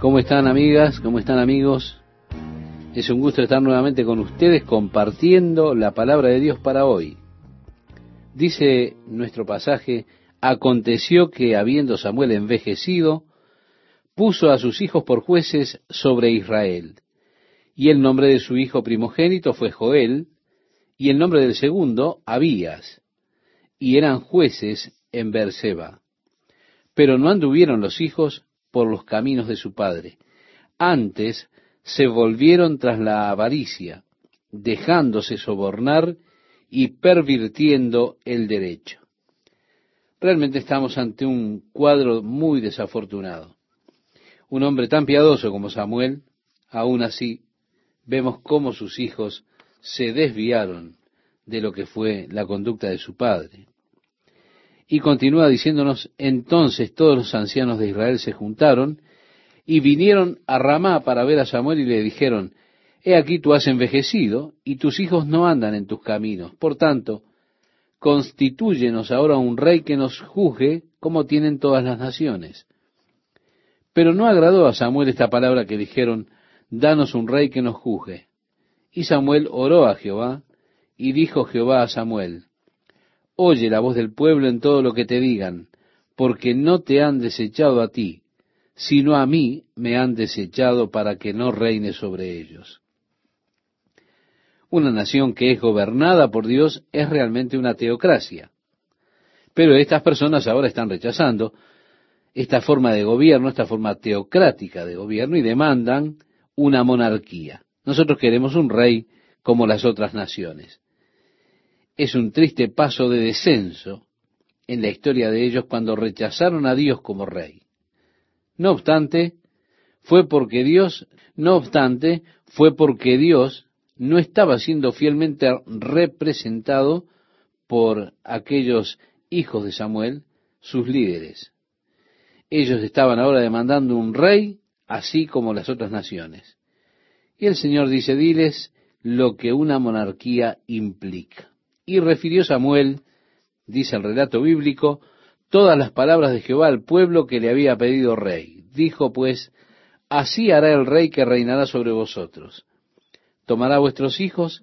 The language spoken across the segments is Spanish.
¿Cómo están amigas? ¿Cómo están amigos? Es un gusto estar nuevamente con ustedes compartiendo la palabra de Dios para hoy. Dice nuestro pasaje, aconteció que habiendo Samuel envejecido, puso a sus hijos por jueces sobre Israel. Y el nombre de su hijo primogénito fue Joel, y el nombre del segundo, Abías. Y eran jueces en Berseba. Pero no anduvieron los hijos por los caminos de su padre. Antes se volvieron tras la avaricia, dejándose sobornar y pervirtiendo el derecho. Realmente estamos ante un cuadro muy desafortunado. Un hombre tan piadoso como Samuel, aún así, vemos cómo sus hijos se desviaron de lo que fue la conducta de su padre. Y continúa diciéndonos, entonces todos los ancianos de Israel se juntaron y vinieron a Ramá para ver a Samuel y le dijeron, He aquí tú has envejecido y tus hijos no andan en tus caminos. Por tanto, constitúyenos ahora un rey que nos juzgue como tienen todas las naciones. Pero no agradó a Samuel esta palabra que dijeron, Danos un rey que nos juzgue. Y Samuel oró a Jehová, y dijo Jehová a Samuel, Oye la voz del pueblo en todo lo que te digan, porque no te han desechado a ti, sino a mí me han desechado para que no reine sobre ellos. Una nación que es gobernada por Dios es realmente una teocracia. Pero estas personas ahora están rechazando esta forma de gobierno, esta forma teocrática de gobierno y demandan una monarquía. Nosotros queremos un rey como las otras naciones es un triste paso de descenso en la historia de ellos cuando rechazaron a Dios como rey. No obstante, fue porque Dios, no obstante, fue porque Dios no estaba siendo fielmente representado por aquellos hijos de Samuel, sus líderes. Ellos estaban ahora demandando un rey, así como las otras naciones. Y el Señor dice, diles lo que una monarquía implica. Y refirió Samuel, dice el relato bíblico, todas las palabras de Jehová al pueblo que le había pedido rey. Dijo pues, así hará el rey que reinará sobre vosotros. Tomará vuestros hijos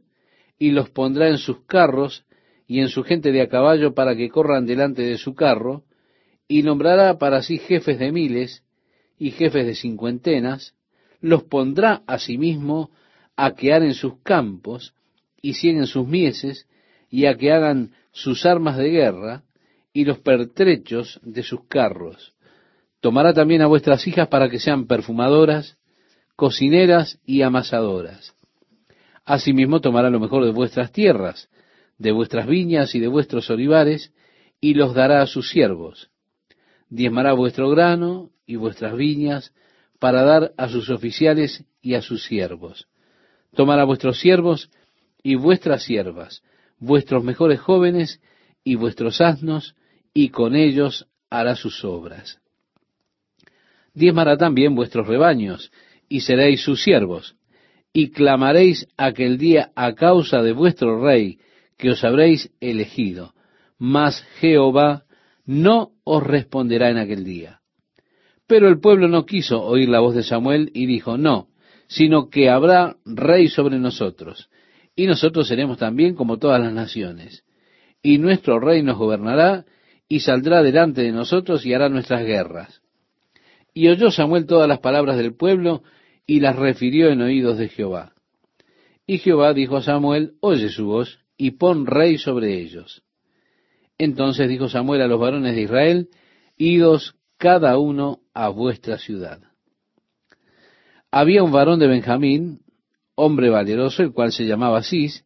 y los pondrá en sus carros y en su gente de a caballo para que corran delante de su carro, y nombrará para sí jefes de miles y jefes de cincuentenas, los pondrá asimismo a quear en sus campos y en sus mieses, y a que hagan sus armas de guerra y los pertrechos de sus carros. Tomará también a vuestras hijas para que sean perfumadoras, cocineras y amasadoras. Asimismo tomará lo mejor de vuestras tierras, de vuestras viñas y de vuestros olivares, y los dará a sus siervos. Diezmará vuestro grano y vuestras viñas para dar a sus oficiales y a sus siervos. Tomará vuestros siervos y vuestras siervas, vuestros mejores jóvenes y vuestros asnos, y con ellos hará sus obras. Diezmará también vuestros rebaños, y seréis sus siervos, y clamaréis aquel día a causa de vuestro rey, que os habréis elegido, mas Jehová no os responderá en aquel día. Pero el pueblo no quiso oír la voz de Samuel y dijo, no, sino que habrá rey sobre nosotros, y nosotros seremos también como todas las naciones. Y nuestro rey nos gobernará y saldrá delante de nosotros y hará nuestras guerras. Y oyó Samuel todas las palabras del pueblo y las refirió en oídos de Jehová. Y Jehová dijo a Samuel, oye su voz y pon rey sobre ellos. Entonces dijo Samuel a los varones de Israel, idos cada uno a vuestra ciudad. Había un varón de Benjamín, hombre valeroso, el cual se llamaba Cis,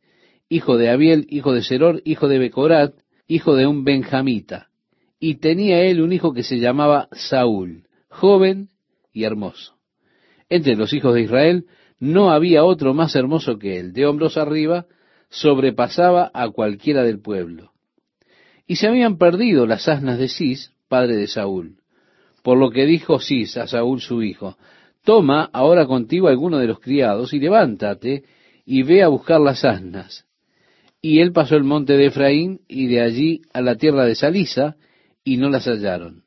hijo de Abiel, hijo de Seror, hijo de Becorat, hijo de un benjamita. Y tenía él un hijo que se llamaba Saúl, joven y hermoso. Entre los hijos de Israel no había otro más hermoso que él. De hombros arriba sobrepasaba a cualquiera del pueblo. Y se habían perdido las asnas de Cis, padre de Saúl. Por lo que dijo Cis a Saúl su hijo, Toma ahora contigo alguno de los criados y levántate y ve a buscar las asnas. Y él pasó el monte de Efraín y de allí a la tierra de Salisa y no las hallaron.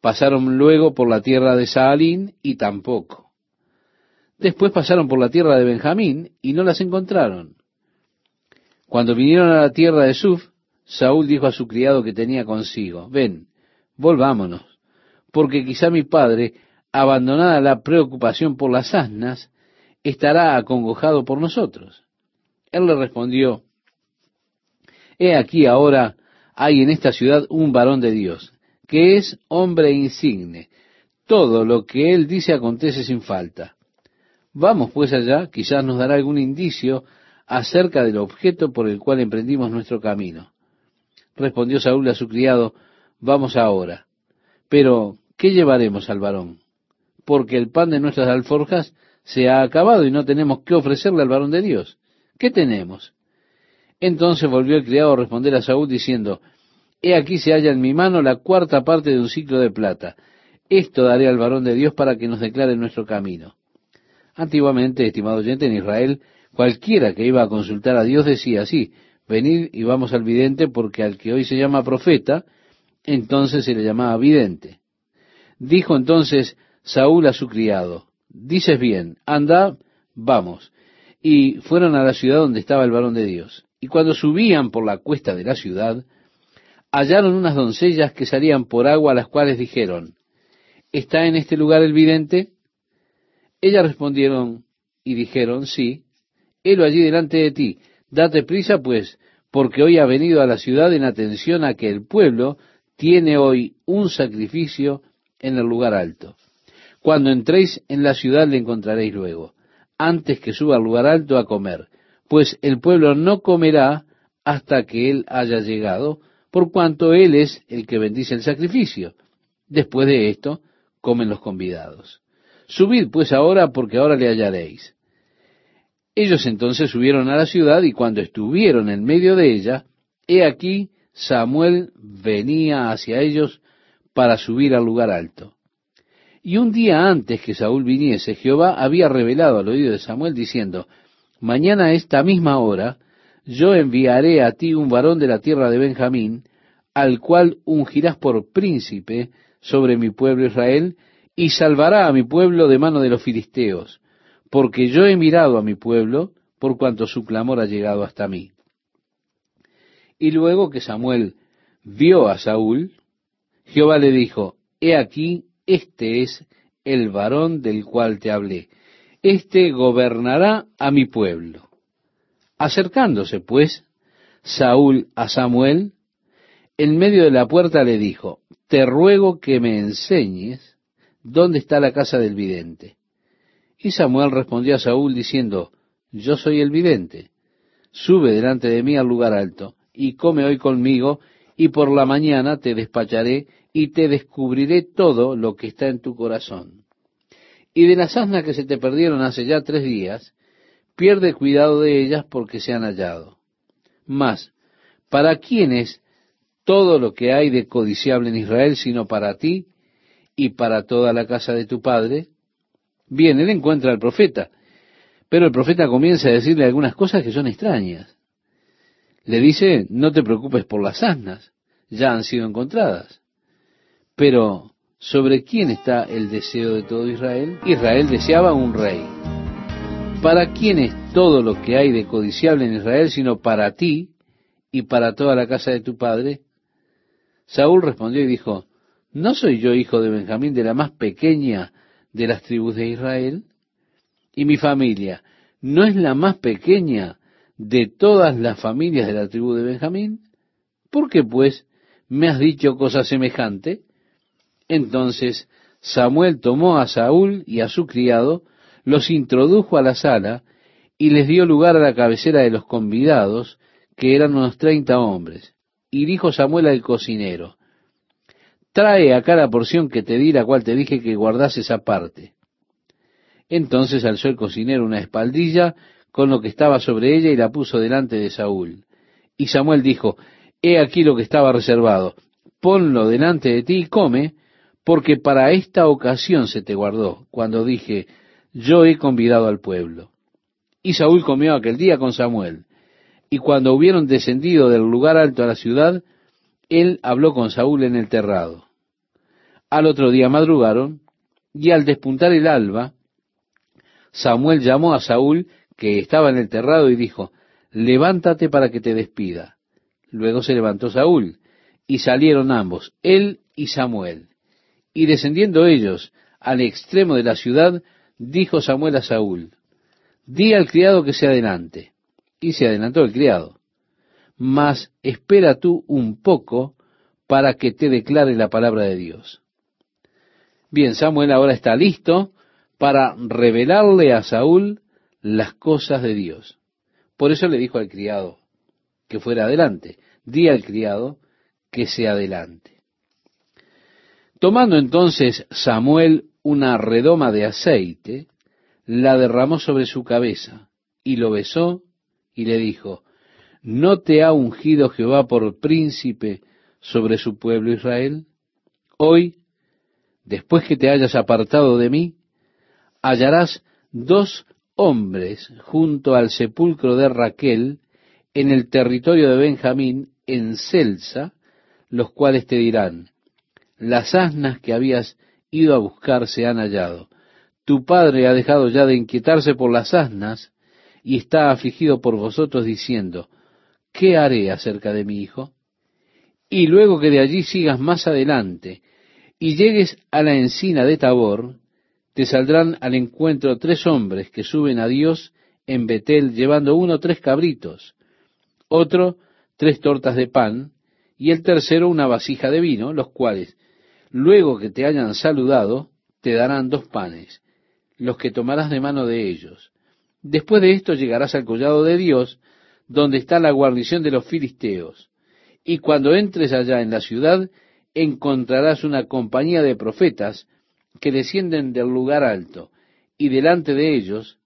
Pasaron luego por la tierra de Saalín y tampoco. Después pasaron por la tierra de Benjamín y no las encontraron. Cuando vinieron a la tierra de Suf, Saúl dijo a su criado que tenía consigo, ven, volvámonos, porque quizá mi padre, abandonada la preocupación por las asnas, estará acongojado por nosotros. Él le respondió, He aquí ahora hay en esta ciudad un varón de Dios, que es hombre insigne. Todo lo que él dice acontece sin falta. Vamos pues allá, quizás nos dará algún indicio acerca del objeto por el cual emprendimos nuestro camino. Respondió Saúl a su criado, vamos ahora. Pero, ¿qué llevaremos al varón? Porque el pan de nuestras alforjas se ha acabado y no tenemos qué ofrecerle al varón de Dios. ¿Qué tenemos? Entonces volvió el criado a responder a Saúl diciendo, He aquí se halla en mi mano la cuarta parte de un ciclo de plata. Esto daré al varón de Dios para que nos declare nuestro camino. Antiguamente, estimado oyente, en Israel, cualquiera que iba a consultar a Dios decía así, venid y vamos al vidente, porque al que hoy se llama profeta, entonces se le llamaba vidente. Dijo entonces Saúl a su criado, dices bien, anda, vamos. Y fueron a la ciudad donde estaba el varón de Dios. Y cuando subían por la cuesta de la ciudad, hallaron unas doncellas que salían por agua, las cuales dijeron, ¿está en este lugar el vidente? Ellas respondieron y dijeron, sí, helo allí delante de ti, date prisa pues, porque hoy ha venido a la ciudad en atención a que el pueblo tiene hoy un sacrificio en el lugar alto. Cuando entréis en la ciudad le encontraréis luego, antes que suba al lugar alto a comer, pues el pueblo no comerá hasta que él haya llegado, por cuanto él es el que bendice el sacrificio. Después de esto, comen los convidados. Subid pues ahora, porque ahora le hallaréis. Ellos entonces subieron a la ciudad y cuando estuvieron en medio de ella, he aquí Samuel venía hacia ellos para subir al lugar alto. Y un día antes que Saúl viniese, Jehová había revelado al oído de Samuel diciendo, Mañana a esta misma hora yo enviaré a ti un varón de la tierra de Benjamín, al cual ungirás por príncipe sobre mi pueblo Israel, y salvará a mi pueblo de mano de los filisteos, porque yo he mirado a mi pueblo, por cuanto su clamor ha llegado hasta mí. Y luego que Samuel vio a Saúl, Jehová le dijo, He aquí este es el varón del cual te hablé. Este gobernará a mi pueblo. Acercándose, pues, Saúl a Samuel, en medio de la puerta le dijo, te ruego que me enseñes dónde está la casa del vidente. Y Samuel respondió a Saúl diciendo, yo soy el vidente, sube delante de mí al lugar alto, y come hoy conmigo, y por la mañana te despacharé y te descubriré todo lo que está en tu corazón. Y de las asnas que se te perdieron hace ya tres días, pierde cuidado de ellas porque se han hallado. Mas, ¿para quién es todo lo que hay de codiciable en Israel sino para ti y para toda la casa de tu padre? Bien, él encuentra al profeta, pero el profeta comienza a decirle algunas cosas que son extrañas. Le dice, no te preocupes por las asnas, ya han sido encontradas. Pero, ¿sobre quién está el deseo de todo Israel? Israel deseaba un rey. ¿Para quién es todo lo que hay de codiciable en Israel sino para ti y para toda la casa de tu padre? Saúl respondió y dijo, ¿no soy yo hijo de Benjamín de la más pequeña de las tribus de Israel? ¿Y mi familia no es la más pequeña de todas las familias de la tribu de Benjamín? ¿Por qué, pues, me has dicho cosa semejante? Entonces Samuel tomó a Saúl y a su criado, los introdujo a la sala y les dio lugar a la cabecera de los convidados, que eran unos treinta hombres. Y dijo Samuel al cocinero, trae acá la porción que te di, la cual te dije que guardases aparte. Entonces alzó el cocinero una espaldilla con lo que estaba sobre ella y la puso delante de Saúl. Y Samuel dijo, He aquí lo que estaba reservado, ponlo delante de ti y come, porque para esta ocasión se te guardó, cuando dije, yo he convidado al pueblo. Y Saúl comió aquel día con Samuel. Y cuando hubieron descendido del lugar alto a la ciudad, él habló con Saúl en el terrado. Al otro día madrugaron, y al despuntar el alba, Samuel llamó a Saúl, que estaba en el terrado, y dijo, levántate para que te despida. Luego se levantó Saúl, y salieron ambos, él y Samuel. Y descendiendo ellos al extremo de la ciudad, dijo Samuel a Saúl, di al criado que se adelante. Y se adelantó el criado. Mas espera tú un poco para que te declare la palabra de Dios. Bien, Samuel ahora está listo para revelarle a Saúl las cosas de Dios. Por eso le dijo al criado que fuera adelante. Di al criado que se adelante. Tomando entonces Samuel una redoma de aceite, la derramó sobre su cabeza y lo besó y le dijo, ¿no te ha ungido Jehová por príncipe sobre su pueblo Israel? Hoy, después que te hayas apartado de mí, hallarás dos hombres junto al sepulcro de Raquel en el territorio de Benjamín, en Celsa, los cuales te dirán, las asnas que habías ido a buscar se han hallado. Tu padre ha dejado ya de inquietarse por las asnas y está afligido por vosotros diciendo, ¿qué haré acerca de mi hijo? Y luego que de allí sigas más adelante y llegues a la encina de Tabor, te saldrán al encuentro tres hombres que suben a Dios en Betel llevando uno tres cabritos, otro tres tortas de pan y el tercero una vasija de vino, los cuales, luego que te hayan saludado, te darán dos panes, los que tomarás de mano de ellos. Después de esto llegarás al collado de Dios, donde está la guarnición de los filisteos. Y cuando entres allá en la ciudad, encontrarás una compañía de profetas que descienden del lugar alto, y delante de ellos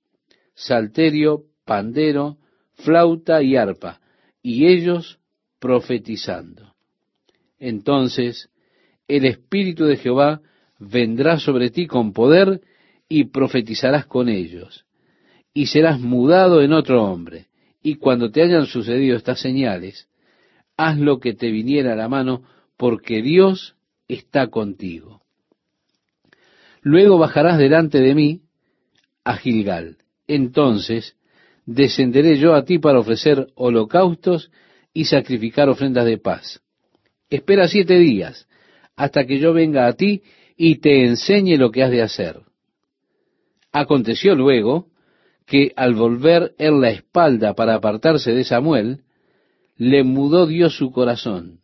salterio, pandero, flauta y arpa, y ellos profetizando. Entonces el Espíritu de Jehová vendrá sobre ti con poder y profetizarás con ellos, y serás mudado en otro hombre. Y cuando te hayan sucedido estas señales, haz lo que te viniera a la mano, porque Dios está contigo. Luego bajarás delante de mí a Gilgal. Entonces descenderé yo a ti para ofrecer holocaustos y sacrificar ofrendas de paz. Espera siete días hasta que yo venga a ti y te enseñe lo que has de hacer. Aconteció luego que al volver él la espalda para apartarse de Samuel, le mudó Dios su corazón.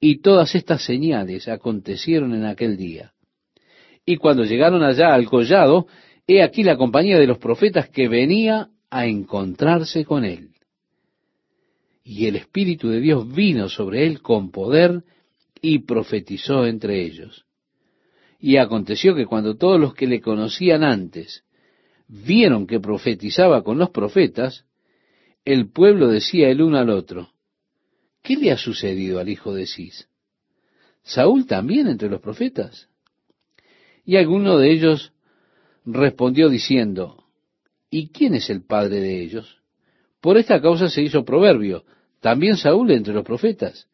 Y todas estas señales acontecieron en aquel día. Y cuando llegaron allá al collado, he aquí la compañía de los profetas que venía a encontrarse con él. Y el Espíritu de Dios vino sobre él con poder y profetizó entre ellos. Y aconteció que cuando todos los que le conocían antes vieron que profetizaba con los profetas, el pueblo decía el uno al otro, ¿qué le ha sucedido al hijo de Cis? ¿Saúl también entre los profetas? Y alguno de ellos respondió diciendo, ¿y quién es el padre de ellos? Por esta causa se hizo proverbio, también Saúl entre los profetas.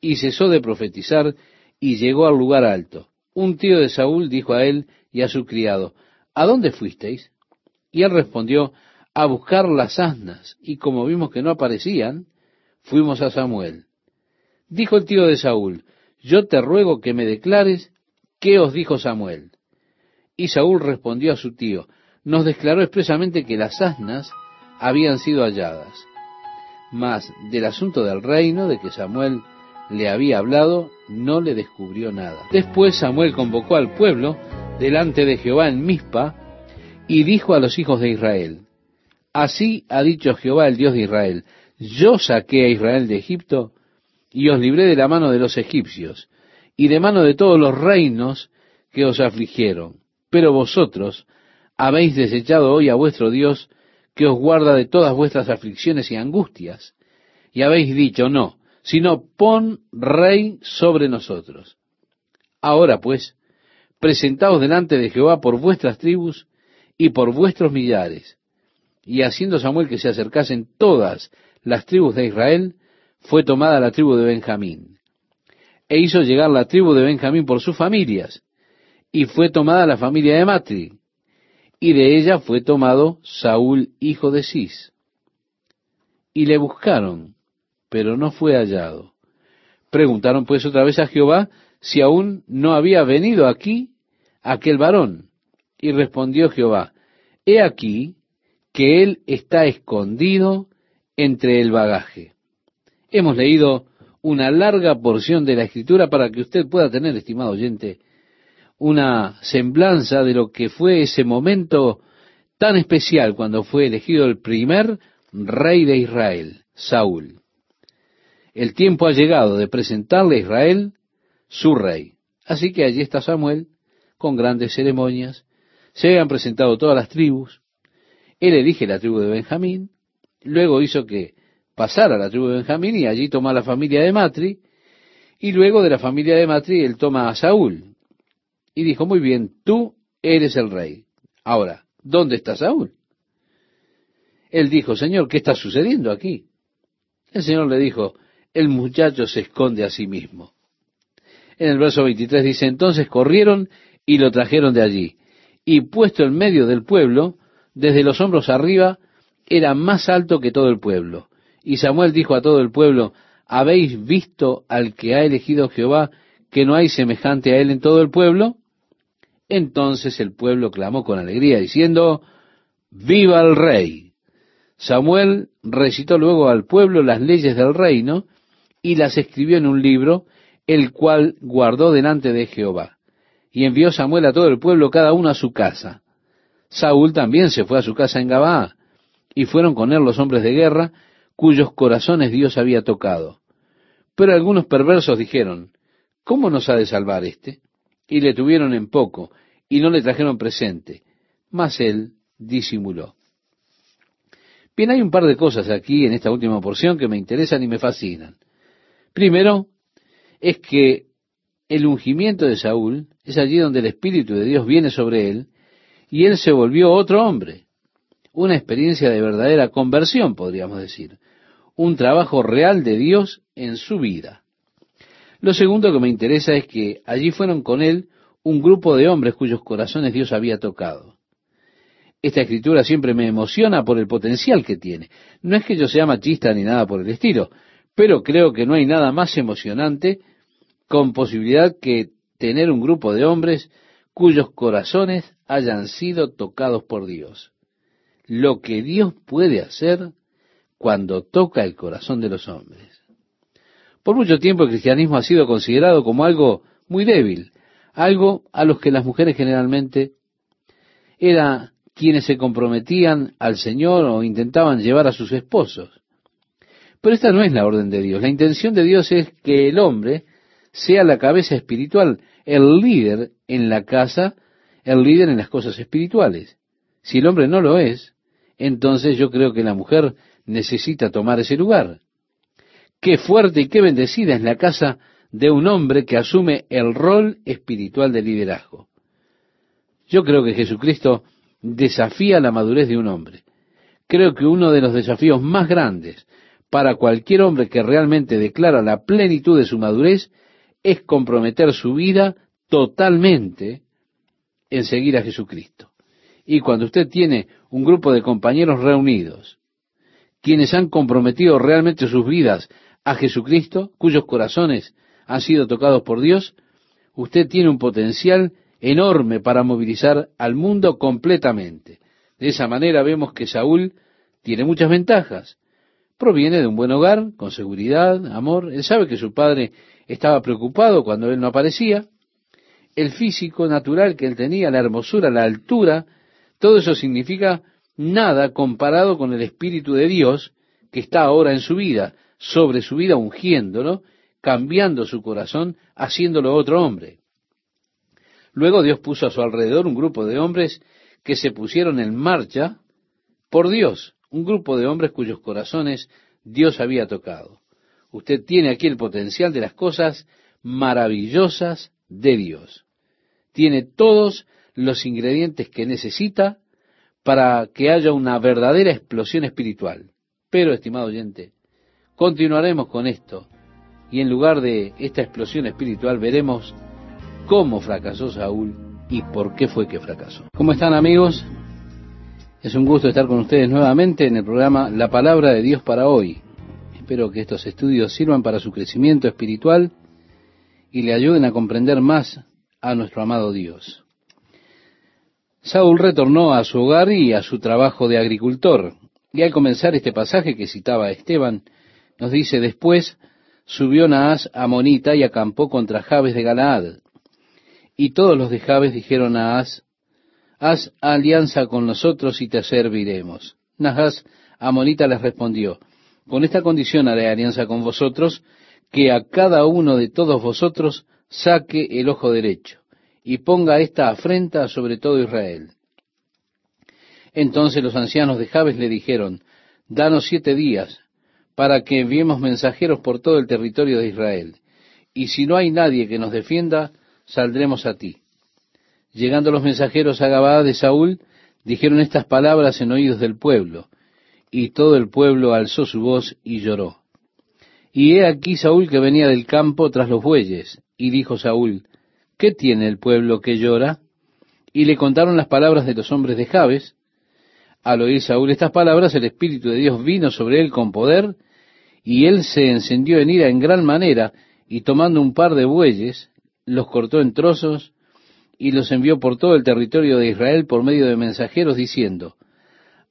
Y cesó de profetizar y llegó al lugar alto. Un tío de Saúl dijo a él y a su criado, ¿A dónde fuisteis? Y él respondió, a buscar las asnas, y como vimos que no aparecían, fuimos a Samuel. Dijo el tío de Saúl, yo te ruego que me declares ¿Qué os dijo Samuel? Y Saúl respondió a su tío, nos declaró expresamente que las asnas habían sido halladas. Mas del asunto del reino de que Samuel le había hablado, no le descubrió nada. Después Samuel convocó al pueblo delante de Jehová en Mizpa y dijo a los hijos de Israel, Así ha dicho Jehová el Dios de Israel, yo saqué a Israel de Egipto y os libré de la mano de los egipcios y de mano de todos los reinos que os afligieron. Pero vosotros habéis desechado hoy a vuestro Dios, que os guarda de todas vuestras aflicciones y angustias, y habéis dicho, no, sino pon rey sobre nosotros. Ahora pues, presentaos delante de Jehová por vuestras tribus y por vuestros millares. Y haciendo Samuel que se acercasen todas las tribus de Israel, fue tomada la tribu de Benjamín. e hizo llegar la tribu de Benjamín por sus familias, y fue tomada la familia de Matri, y de ella fue tomado Saúl, hijo de Cis. Y le buscaron, pero no fue hallado. Preguntaron pues otra vez a Jehová si aún no había venido aquí aquel varón. Y respondió Jehová, He aquí que él está escondido entre el bagaje. Hemos leído una larga porción de la escritura para que usted pueda tener, estimado oyente, una semblanza de lo que fue ese momento tan especial cuando fue elegido el primer rey de Israel, Saúl. El tiempo ha llegado de presentarle a Israel su rey. Así que allí está Samuel, con grandes ceremonias. Se han presentado todas las tribus. Él elige la tribu de Benjamín. Luego hizo que pasara a la tribu de Benjamín y allí toma la familia de Matri. Y luego de la familia de Matri él toma a Saúl. Y dijo, muy bien, tú eres el rey. Ahora, ¿dónde está Saúl? Él dijo, Señor, ¿qué está sucediendo aquí? El Señor le dijo, el muchacho se esconde a sí mismo. En el verso 23 dice, entonces corrieron y lo trajeron de allí. Y puesto en medio del pueblo, desde los hombros arriba, era más alto que todo el pueblo. Y Samuel dijo a todo el pueblo, ¿habéis visto al que ha elegido Jehová, que no hay semejante a él en todo el pueblo? Entonces el pueblo clamó con alegría, diciendo, ¡Viva el rey! Samuel recitó luego al pueblo las leyes del reino, y las escribió en un libro, el cual guardó delante de Jehová. Y envió Samuel a todo el pueblo, cada uno a su casa. Saúl también se fue a su casa en Gabaa, y fueron con él los hombres de guerra, cuyos corazones Dios había tocado. Pero algunos perversos dijeron, ¿cómo nos ha de salvar éste? Y le tuvieron en poco, y no le trajeron presente. Mas él disimuló. Bien, hay un par de cosas aquí en esta última porción que me interesan y me fascinan. Primero, es que el ungimiento de Saúl es allí donde el Espíritu de Dios viene sobre él y él se volvió otro hombre. Una experiencia de verdadera conversión, podríamos decir. Un trabajo real de Dios en su vida. Lo segundo que me interesa es que allí fueron con él un grupo de hombres cuyos corazones Dios había tocado. Esta escritura siempre me emociona por el potencial que tiene. No es que yo sea machista ni nada por el estilo, pero creo que no hay nada más emocionante con posibilidad que tener un grupo de hombres cuyos corazones hayan sido tocados por Dios. Lo que Dios puede hacer cuando toca el corazón de los hombres. Por mucho tiempo el cristianismo ha sido considerado como algo muy débil, algo a los que las mujeres generalmente eran quienes se comprometían al Señor o intentaban llevar a sus esposos. Pero esta no es la orden de Dios. La intención de Dios es que el hombre sea la cabeza espiritual, el líder en la casa, el líder en las cosas espirituales. Si el hombre no lo es, entonces yo creo que la mujer necesita tomar ese lugar. Qué fuerte y qué bendecida es la casa de un hombre que asume el rol espiritual de liderazgo. Yo creo que Jesucristo desafía la madurez de un hombre. Creo que uno de los desafíos más grandes para cualquier hombre que realmente declara la plenitud de su madurez es comprometer su vida totalmente en seguir a Jesucristo. Y cuando usted tiene un grupo de compañeros reunidos, quienes han comprometido realmente sus vidas a Jesucristo, cuyos corazones han sido tocados por Dios, usted tiene un potencial enorme para movilizar al mundo completamente. De esa manera vemos que Saúl tiene muchas ventajas proviene de un buen hogar, con seguridad, amor. Él sabe que su padre estaba preocupado cuando él no aparecía. El físico natural que él tenía, la hermosura, la altura, todo eso significa nada comparado con el Espíritu de Dios que está ahora en su vida, sobre su vida ungiéndolo, cambiando su corazón, haciéndolo otro hombre. Luego Dios puso a su alrededor un grupo de hombres que se pusieron en marcha por Dios un grupo de hombres cuyos corazones Dios había tocado. Usted tiene aquí el potencial de las cosas maravillosas de Dios. Tiene todos los ingredientes que necesita para que haya una verdadera explosión espiritual. Pero, estimado oyente, continuaremos con esto y en lugar de esta explosión espiritual veremos cómo fracasó Saúl y por qué fue que fracasó. ¿Cómo están amigos? Es un gusto estar con ustedes nuevamente en el programa La Palabra de Dios para hoy. Espero que estos estudios sirvan para su crecimiento espiritual y le ayuden a comprender más a nuestro amado Dios. Saúl retornó a su hogar y a su trabajo de agricultor. Y al comenzar este pasaje que citaba Esteban, nos dice, después subió Naas a Monita y acampó contra Jabes de Galaad. Y todos los de Jabes dijeron a Naas, haz alianza con nosotros y te serviremos. Naas Amonita les respondió, con esta condición haré alianza con vosotros, que a cada uno de todos vosotros saque el ojo derecho y ponga esta afrenta sobre todo Israel. Entonces los ancianos de Jabes le dijeron, danos siete días para que enviemos mensajeros por todo el territorio de Israel, y si no hay nadie que nos defienda, saldremos a ti. Llegando los mensajeros a Gabaa de Saúl, dijeron estas palabras en oídos del pueblo, y todo el pueblo alzó su voz y lloró. Y he aquí Saúl que venía del campo tras los bueyes, y dijo Saúl, ¿qué tiene el pueblo que llora? Y le contaron las palabras de los hombres de Jabes. Al oír Saúl estas palabras, el Espíritu de Dios vino sobre él con poder, y él se encendió en ira en gran manera, y tomando un par de bueyes, los cortó en trozos, y los envió por todo el territorio de Israel por medio de mensajeros, diciendo,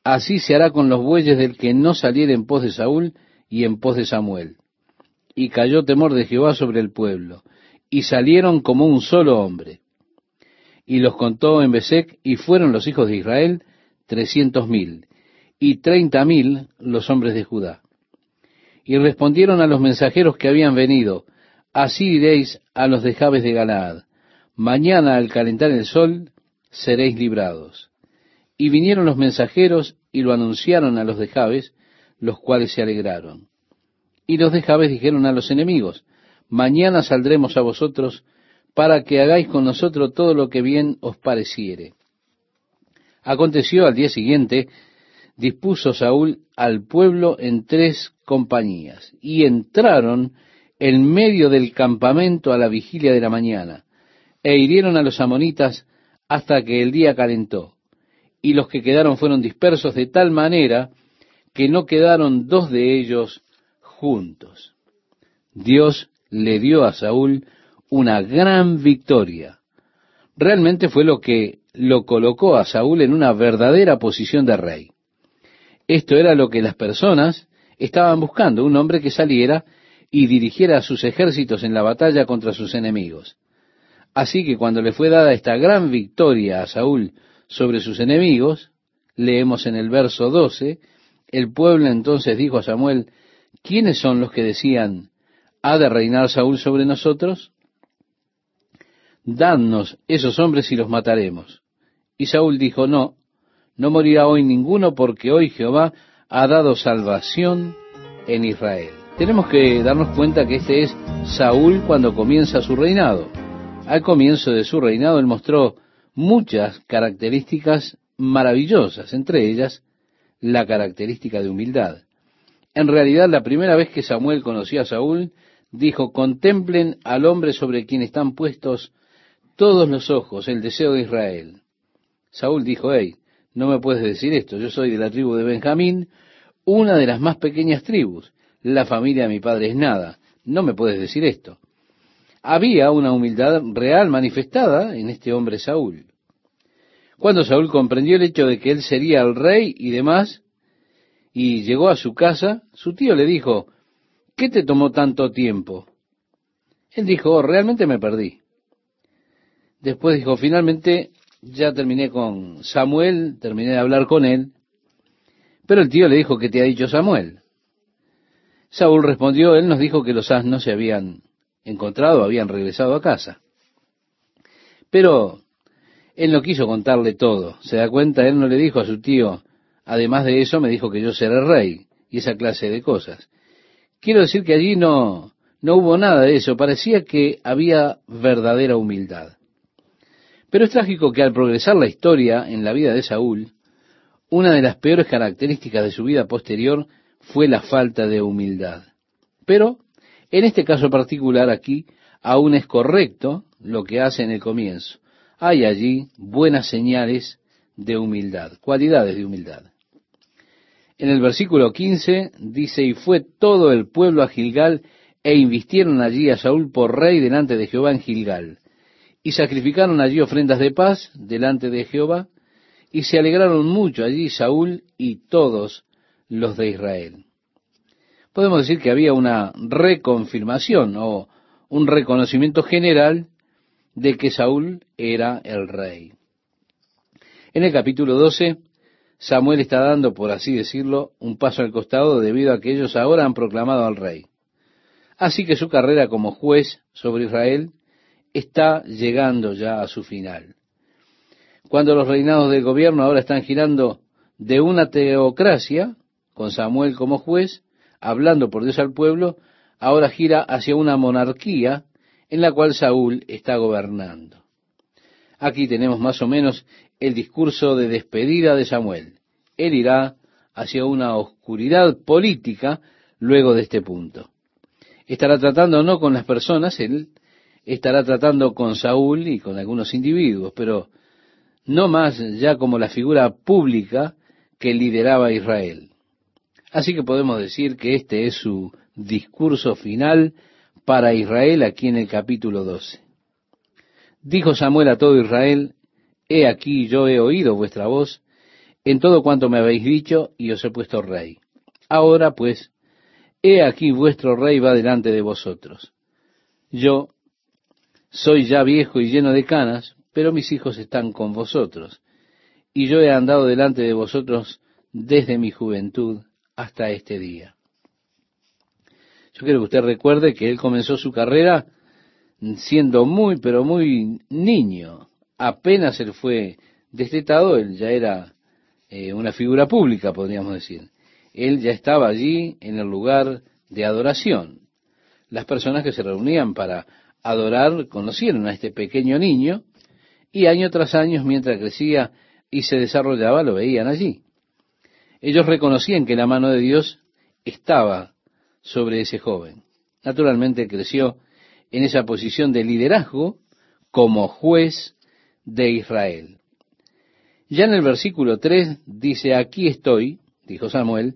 Así se hará con los bueyes del que no saliere en pos de Saúl y en pos de Samuel. Y cayó temor de Jehová sobre el pueblo, y salieron como un solo hombre. Y los contó en Besec, y fueron los hijos de Israel trescientos mil, y treinta mil los hombres de Judá. Y respondieron a los mensajeros que habían venido, así diréis a los de Jabes de Galaad, mañana al calentar el sol seréis librados. Y vinieron los mensajeros y lo anunciaron a los de Jabes, los cuales se alegraron. Y los de Jabes dijeron a los enemigos, mañana saldremos a vosotros para que hagáis con nosotros todo lo que bien os pareciere. Aconteció al día siguiente, dispuso Saúl al pueblo en tres compañías, y entraron en medio del campamento a la vigilia de la mañana, e hirieron a los amonitas hasta que el día calentó, y los que quedaron fueron dispersos de tal manera que no quedaron dos de ellos juntos. Dios le dio a Saúl una gran victoria. Realmente fue lo que lo colocó a Saúl en una verdadera posición de rey. Esto era lo que las personas estaban buscando, un hombre que saliera y dirigiera a sus ejércitos en la batalla contra sus enemigos. Así que cuando le fue dada esta gran victoria a Saúl sobre sus enemigos, leemos en el verso 12, el pueblo entonces dijo a Samuel, ¿quiénes son los que decían, ¿Ha de reinar Saúl sobre nosotros? Dadnos esos hombres y los mataremos. Y Saúl dijo, no, no morirá hoy ninguno porque hoy Jehová ha dado salvación en Israel. Tenemos que darnos cuenta que este es Saúl cuando comienza su reinado. Al comienzo de su reinado él mostró muchas características maravillosas, entre ellas la característica de humildad. En realidad, la primera vez que Samuel conoció a Saúl, dijo, contemplen al hombre sobre quien están puestos todos los ojos, el deseo de Israel. Saúl dijo, hey, no me puedes decir esto, yo soy de la tribu de Benjamín, una de las más pequeñas tribus, la familia de mi padre es nada, no me puedes decir esto. Había una humildad real manifestada en este hombre Saúl. Cuando Saúl comprendió el hecho de que él sería el rey y demás, y llegó a su casa, su tío le dijo, ¿qué te tomó tanto tiempo? Él dijo, oh, realmente me perdí. Después dijo, finalmente ya terminé con Samuel, terminé de hablar con él, pero el tío le dijo, ¿qué te ha dicho Samuel? Saúl respondió, él nos dijo que los asnos se habían encontrado, habían regresado a casa. Pero él no quiso contarle todo. Se da cuenta, él no le dijo a su tío, además de eso me dijo que yo seré rey y esa clase de cosas. Quiero decir que allí no, no hubo nada de eso, parecía que había verdadera humildad. Pero es trágico que al progresar la historia en la vida de Saúl, una de las peores características de su vida posterior fue la falta de humildad. Pero En este caso particular aquí, aún es correcto lo que hace en el comienzo. Hay allí buenas señales de humildad, cualidades de humildad. En el versículo 15 dice, y fue todo el pueblo a Gilgal, e invistieron allí a Saúl por rey delante de Jehová en Gilgal, y sacrificaron allí ofrendas de paz delante de Jehová, y se alegraron mucho allí Saúl y todos los de Israel. Podemos decir que había una reconfirmación o un reconocimiento general de que Saúl era el rey. En el capítulo 12, Samuel está dando, por así decirlo, un paso al costado debido a que ellos ahora han proclamado al rey. Así que su carrera como juez sobre Israel está llegando ya a su final. Cuando los reinados del gobierno ahora están girando de una teocracia, con Samuel como juez, hablando por Dios al pueblo, ahora gira hacia una monarquía en la cual Saúl está gobernando. Aquí tenemos más o menos el discurso de despedida de Samuel. Él irá hacia una oscuridad política luego de este punto. Estará tratando no con las personas, él estará tratando con Saúl y con algunos individuos, pero no más ya como la figura pública que lideraba Israel. Así que podemos decir que este es su discurso final para Israel aquí en el capítulo 12. Dijo Samuel a todo Israel, He aquí yo he oído vuestra voz en todo cuanto me habéis dicho y os he puesto rey. Ahora pues, he aquí vuestro rey va delante de vosotros. Yo soy ya viejo y lleno de canas, pero mis hijos están con vosotros, y yo he andado delante de vosotros desde mi juventud hasta este día. Yo quiero que usted recuerde que él comenzó su carrera siendo muy, pero muy niño. Apenas él fue destetado, él ya era eh, una figura pública, podríamos decir. Él ya estaba allí en el lugar de adoración. Las personas que se reunían para adorar conocieron a este pequeño niño y año tras año, mientras crecía y se desarrollaba, lo veían allí. Ellos reconocían que la mano de Dios estaba sobre ese joven. Naturalmente creció en esa posición de liderazgo como juez de Israel. Ya en el versículo 3 dice, aquí estoy, dijo Samuel,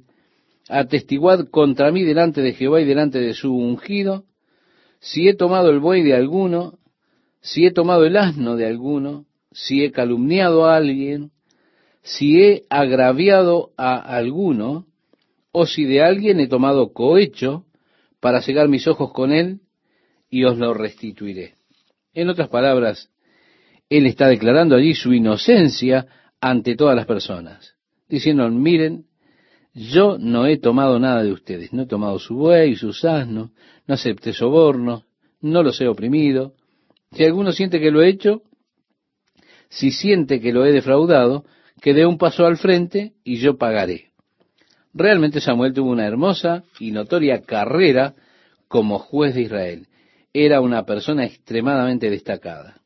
atestiguad contra mí delante de Jehová y delante de su ungido, si he tomado el buey de alguno, si he tomado el asno de alguno, si he calumniado a alguien, si he agraviado a alguno, o si de alguien he tomado cohecho para cegar mis ojos con él, y os lo restituiré. En otras palabras, él está declarando allí su inocencia ante todas las personas, diciendo, miren, yo no he tomado nada de ustedes, no he tomado su buey, sus asnos, no acepté sobornos, no los he oprimido. Si alguno siente que lo he hecho, si siente que lo he defraudado, que dé un paso al frente y yo pagaré. Realmente Samuel tuvo una hermosa y notoria carrera como juez de Israel. Era una persona extremadamente destacada.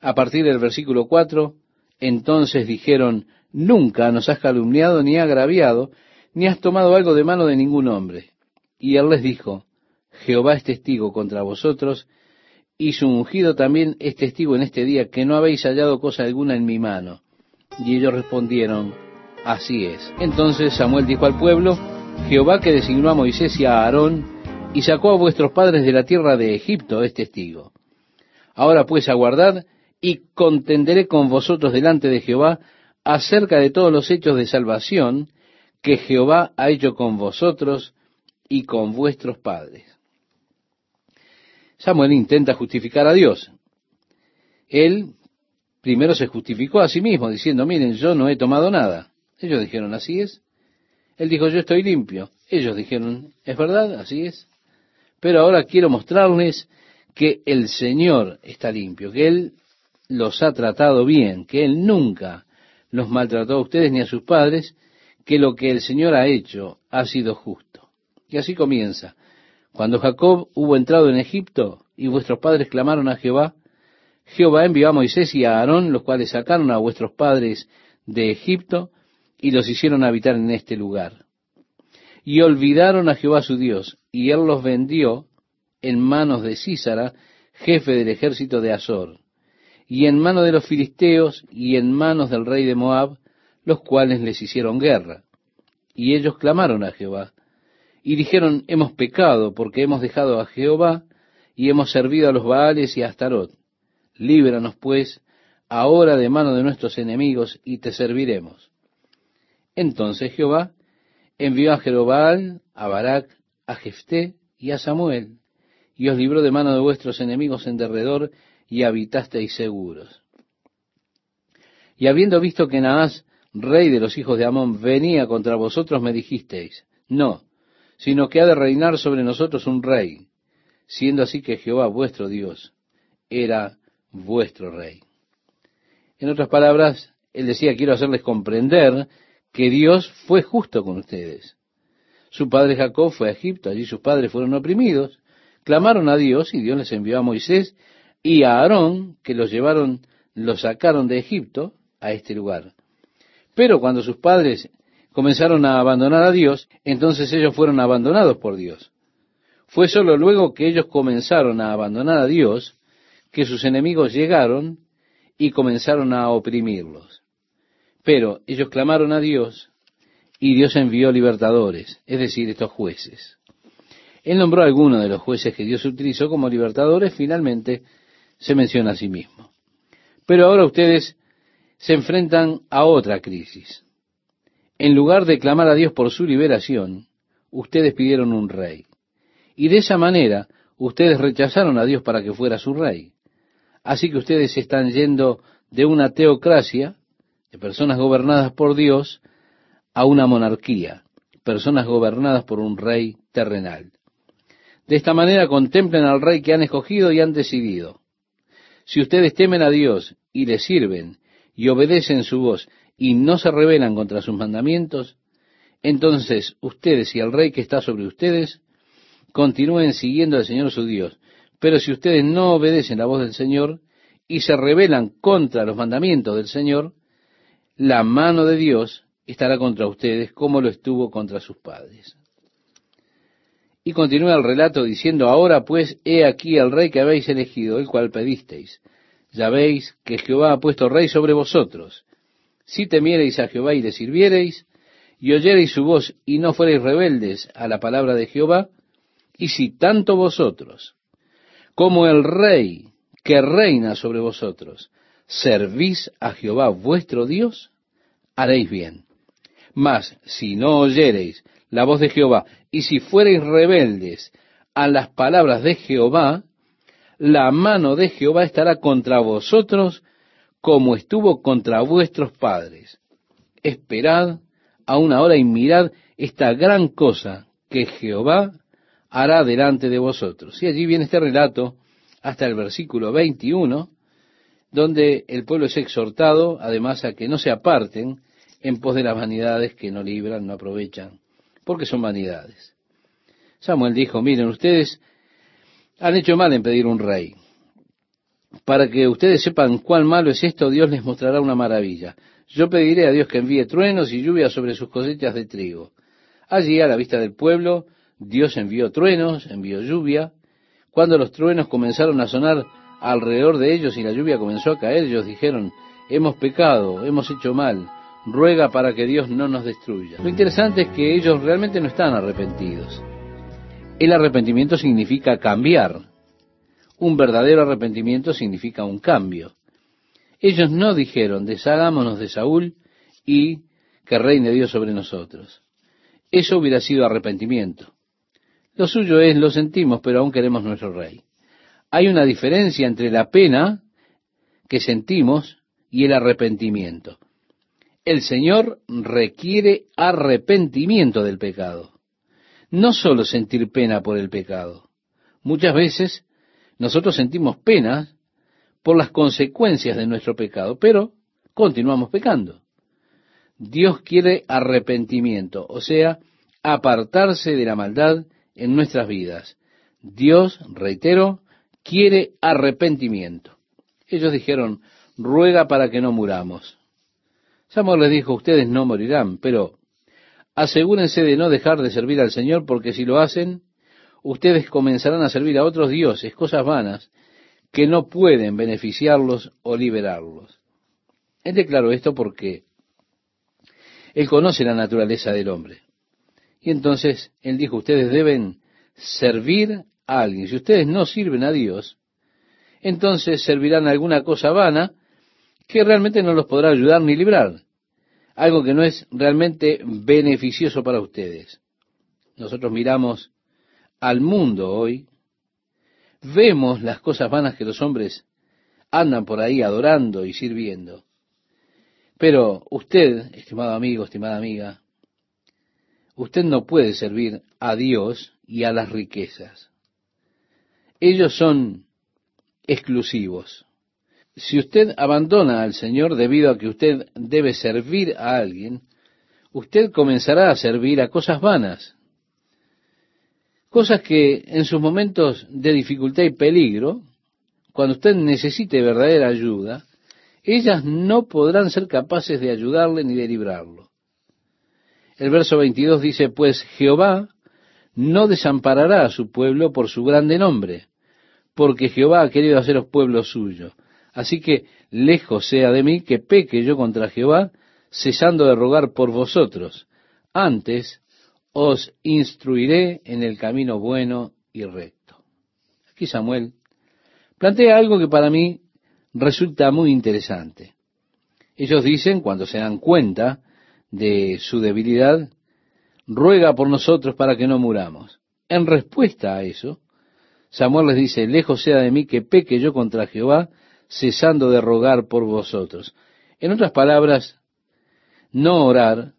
A partir del versículo 4, entonces dijeron, nunca nos has calumniado ni agraviado, ni has tomado algo de mano de ningún hombre. Y él les dijo, Jehová es testigo contra vosotros, y su ungido también es testigo en este día que no habéis hallado cosa alguna en mi mano. Y ellos respondieron, así es. Entonces Samuel dijo al pueblo, Jehová que designó a Moisés y a Aarón, y sacó a vuestros padres de la tierra de Egipto, es testigo. Ahora pues aguardad, y contenderé con vosotros delante de Jehová acerca de todos los hechos de salvación que Jehová ha hecho con vosotros y con vuestros padres. Samuel intenta justificar a Dios. Él primero se justificó a sí mismo diciendo, miren, yo no he tomado nada. Ellos dijeron, así es. Él dijo, yo estoy limpio. Ellos dijeron, es verdad, así es. Pero ahora quiero mostrarles que el Señor está limpio, que Él los ha tratado bien, que Él nunca los maltrató a ustedes ni a sus padres, que lo que el Señor ha hecho ha sido justo. Y así comienza. Cuando Jacob hubo entrado en Egipto y vuestros padres clamaron a Jehová, Jehová envió a Moisés y a Aarón, los cuales sacaron a vuestros padres de Egipto y los hicieron habitar en este lugar. Y olvidaron a Jehová su Dios, y él los vendió en manos de Císara, jefe del ejército de Azor, y en manos de los filisteos y en manos del rey de Moab, los cuales les hicieron guerra. Y ellos clamaron a Jehová, y dijeron, hemos pecado porque hemos dejado a Jehová y hemos servido a los Baales y a Astarot. Líbranos, pues, ahora de mano de nuestros enemigos y te serviremos. Entonces Jehová envió a Jerobal, a Barak, a Jefté y a Samuel, y os libró de mano de vuestros enemigos en derredor, y habitasteis seguros. Y habiendo visto que Naas, rey de los hijos de Amón, venía contra vosotros, me dijisteis, no, sino que ha de reinar sobre nosotros un rey, siendo así que Jehová vuestro Dios era vuestro rey. En otras palabras, él decía, quiero hacerles comprender que Dios fue justo con ustedes. Su padre Jacob fue a Egipto, allí sus padres fueron oprimidos, clamaron a Dios y Dios les envió a Moisés y a Aarón, que los llevaron, los sacaron de Egipto a este lugar. Pero cuando sus padres comenzaron a abandonar a Dios, entonces ellos fueron abandonados por Dios. Fue solo luego que ellos comenzaron a abandonar a Dios que sus enemigos llegaron y comenzaron a oprimirlos. Pero ellos clamaron a Dios y Dios envió libertadores, es decir, estos jueces. Él nombró a algunos de los jueces que Dios utilizó como libertadores, finalmente se menciona a sí mismo. Pero ahora ustedes se enfrentan a otra crisis. En lugar de clamar a Dios por su liberación, ustedes pidieron un rey. Y de esa manera, ustedes rechazaron a Dios para que fuera su rey. Así que ustedes están yendo de una teocracia, de personas gobernadas por Dios, a una monarquía, personas gobernadas por un rey terrenal. De esta manera contemplen al rey que han escogido y han decidido. Si ustedes temen a Dios y le sirven y obedecen su voz y no se rebelan contra sus mandamientos, entonces ustedes y el rey que está sobre ustedes continúen siguiendo al Señor su Dios. Pero si ustedes no obedecen la voz del Señor y se rebelan contra los mandamientos del Señor, la mano de Dios estará contra ustedes como lo estuvo contra sus padres. Y continúa el relato diciendo, ahora pues he aquí el rey que habéis elegido, el cual pedisteis. Ya veis que Jehová ha puesto rey sobre vosotros. Si temiereis a Jehová y le sirviereis, y oyereis su voz y no fuereis rebeldes a la palabra de Jehová, y si tanto vosotros como el rey que reina sobre vosotros servís a Jehová vuestro Dios, haréis bien. Mas si no oyereis la voz de Jehová, y si fuereis rebeldes a las palabras de Jehová, la mano de Jehová estará contra vosotros como estuvo contra vuestros padres. Esperad a una hora y mirad esta gran cosa que Jehová hará delante de vosotros. Y allí viene este relato hasta el versículo 21, donde el pueblo es exhortado además a que no se aparten en pos de las vanidades que no libran, no aprovechan, porque son vanidades. Samuel dijo, miren, ustedes han hecho mal en pedir un rey. Para que ustedes sepan cuán malo es esto, Dios les mostrará una maravilla. Yo pediré a Dios que envíe truenos y lluvia sobre sus cosechas de trigo. Allí, a la vista del pueblo, Dios envió truenos, envió lluvia. Cuando los truenos comenzaron a sonar alrededor de ellos y la lluvia comenzó a caer, ellos dijeron, hemos pecado, hemos hecho mal, ruega para que Dios no nos destruya. Lo interesante es que ellos realmente no están arrepentidos. El arrepentimiento significa cambiar. Un verdadero arrepentimiento significa un cambio. Ellos no dijeron, deshagámonos de Saúl y que reine Dios sobre nosotros. Eso hubiera sido arrepentimiento. Lo suyo es, lo sentimos, pero aún queremos nuestro rey. Hay una diferencia entre la pena que sentimos y el arrepentimiento. El Señor requiere arrepentimiento del pecado. No solo sentir pena por el pecado. Muchas veces nosotros sentimos pena por las consecuencias de nuestro pecado, pero continuamos pecando. Dios quiere arrepentimiento, o sea, apartarse de la maldad en nuestras vidas. Dios, reitero, quiere arrepentimiento. Ellos dijeron, ruega para que no muramos. Samuel les dijo, ustedes no morirán, pero asegúrense de no dejar de servir al Señor, porque si lo hacen, ustedes comenzarán a servir a otros dioses, cosas vanas, que no pueden beneficiarlos o liberarlos. Él declaró esto porque él conoce la naturaleza del hombre. Y entonces él dijo, ustedes deben servir a alguien. Si ustedes no sirven a Dios, entonces servirán a alguna cosa vana que realmente no los podrá ayudar ni librar. Algo que no es realmente beneficioso para ustedes. Nosotros miramos al mundo hoy, vemos las cosas vanas que los hombres andan por ahí adorando y sirviendo. Pero usted, estimado amigo, estimada amiga, usted no puede servir a Dios y a las riquezas. Ellos son exclusivos. Si usted abandona al Señor debido a que usted debe servir a alguien, usted comenzará a servir a cosas vanas. Cosas que en sus momentos de dificultad y peligro, cuando usted necesite verdadera ayuda, ellas no podrán ser capaces de ayudarle ni de librarlo. El verso 22 dice, pues Jehová no desamparará a su pueblo por su grande nombre, porque Jehová ha querido haceros pueblo suyo. Así que lejos sea de mí que peque yo contra Jehová, cesando de rogar por vosotros. Antes os instruiré en el camino bueno y recto. Aquí Samuel plantea algo que para mí resulta muy interesante. Ellos dicen, cuando se dan cuenta de su debilidad, ruega por nosotros para que no muramos. En respuesta a eso, Samuel les dice, lejos sea de mí que peque yo contra Jehová, cesando de rogar por vosotros. En otras palabras, no orar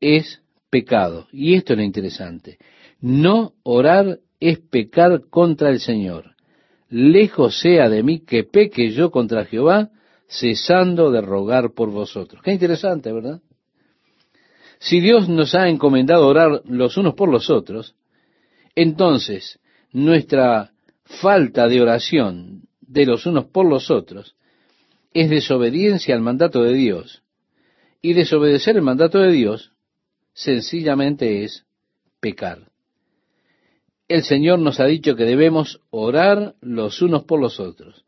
es pecado. Y esto es lo interesante. No orar es pecar contra el Señor lejos sea de mí que peque yo contra Jehová, cesando de rogar por vosotros. Qué interesante, ¿verdad? Si Dios nos ha encomendado orar los unos por los otros, entonces nuestra falta de oración de los unos por los otros es desobediencia al mandato de Dios. Y desobedecer el mandato de Dios sencillamente es pecar el Señor nos ha dicho que debemos orar los unos por los otros.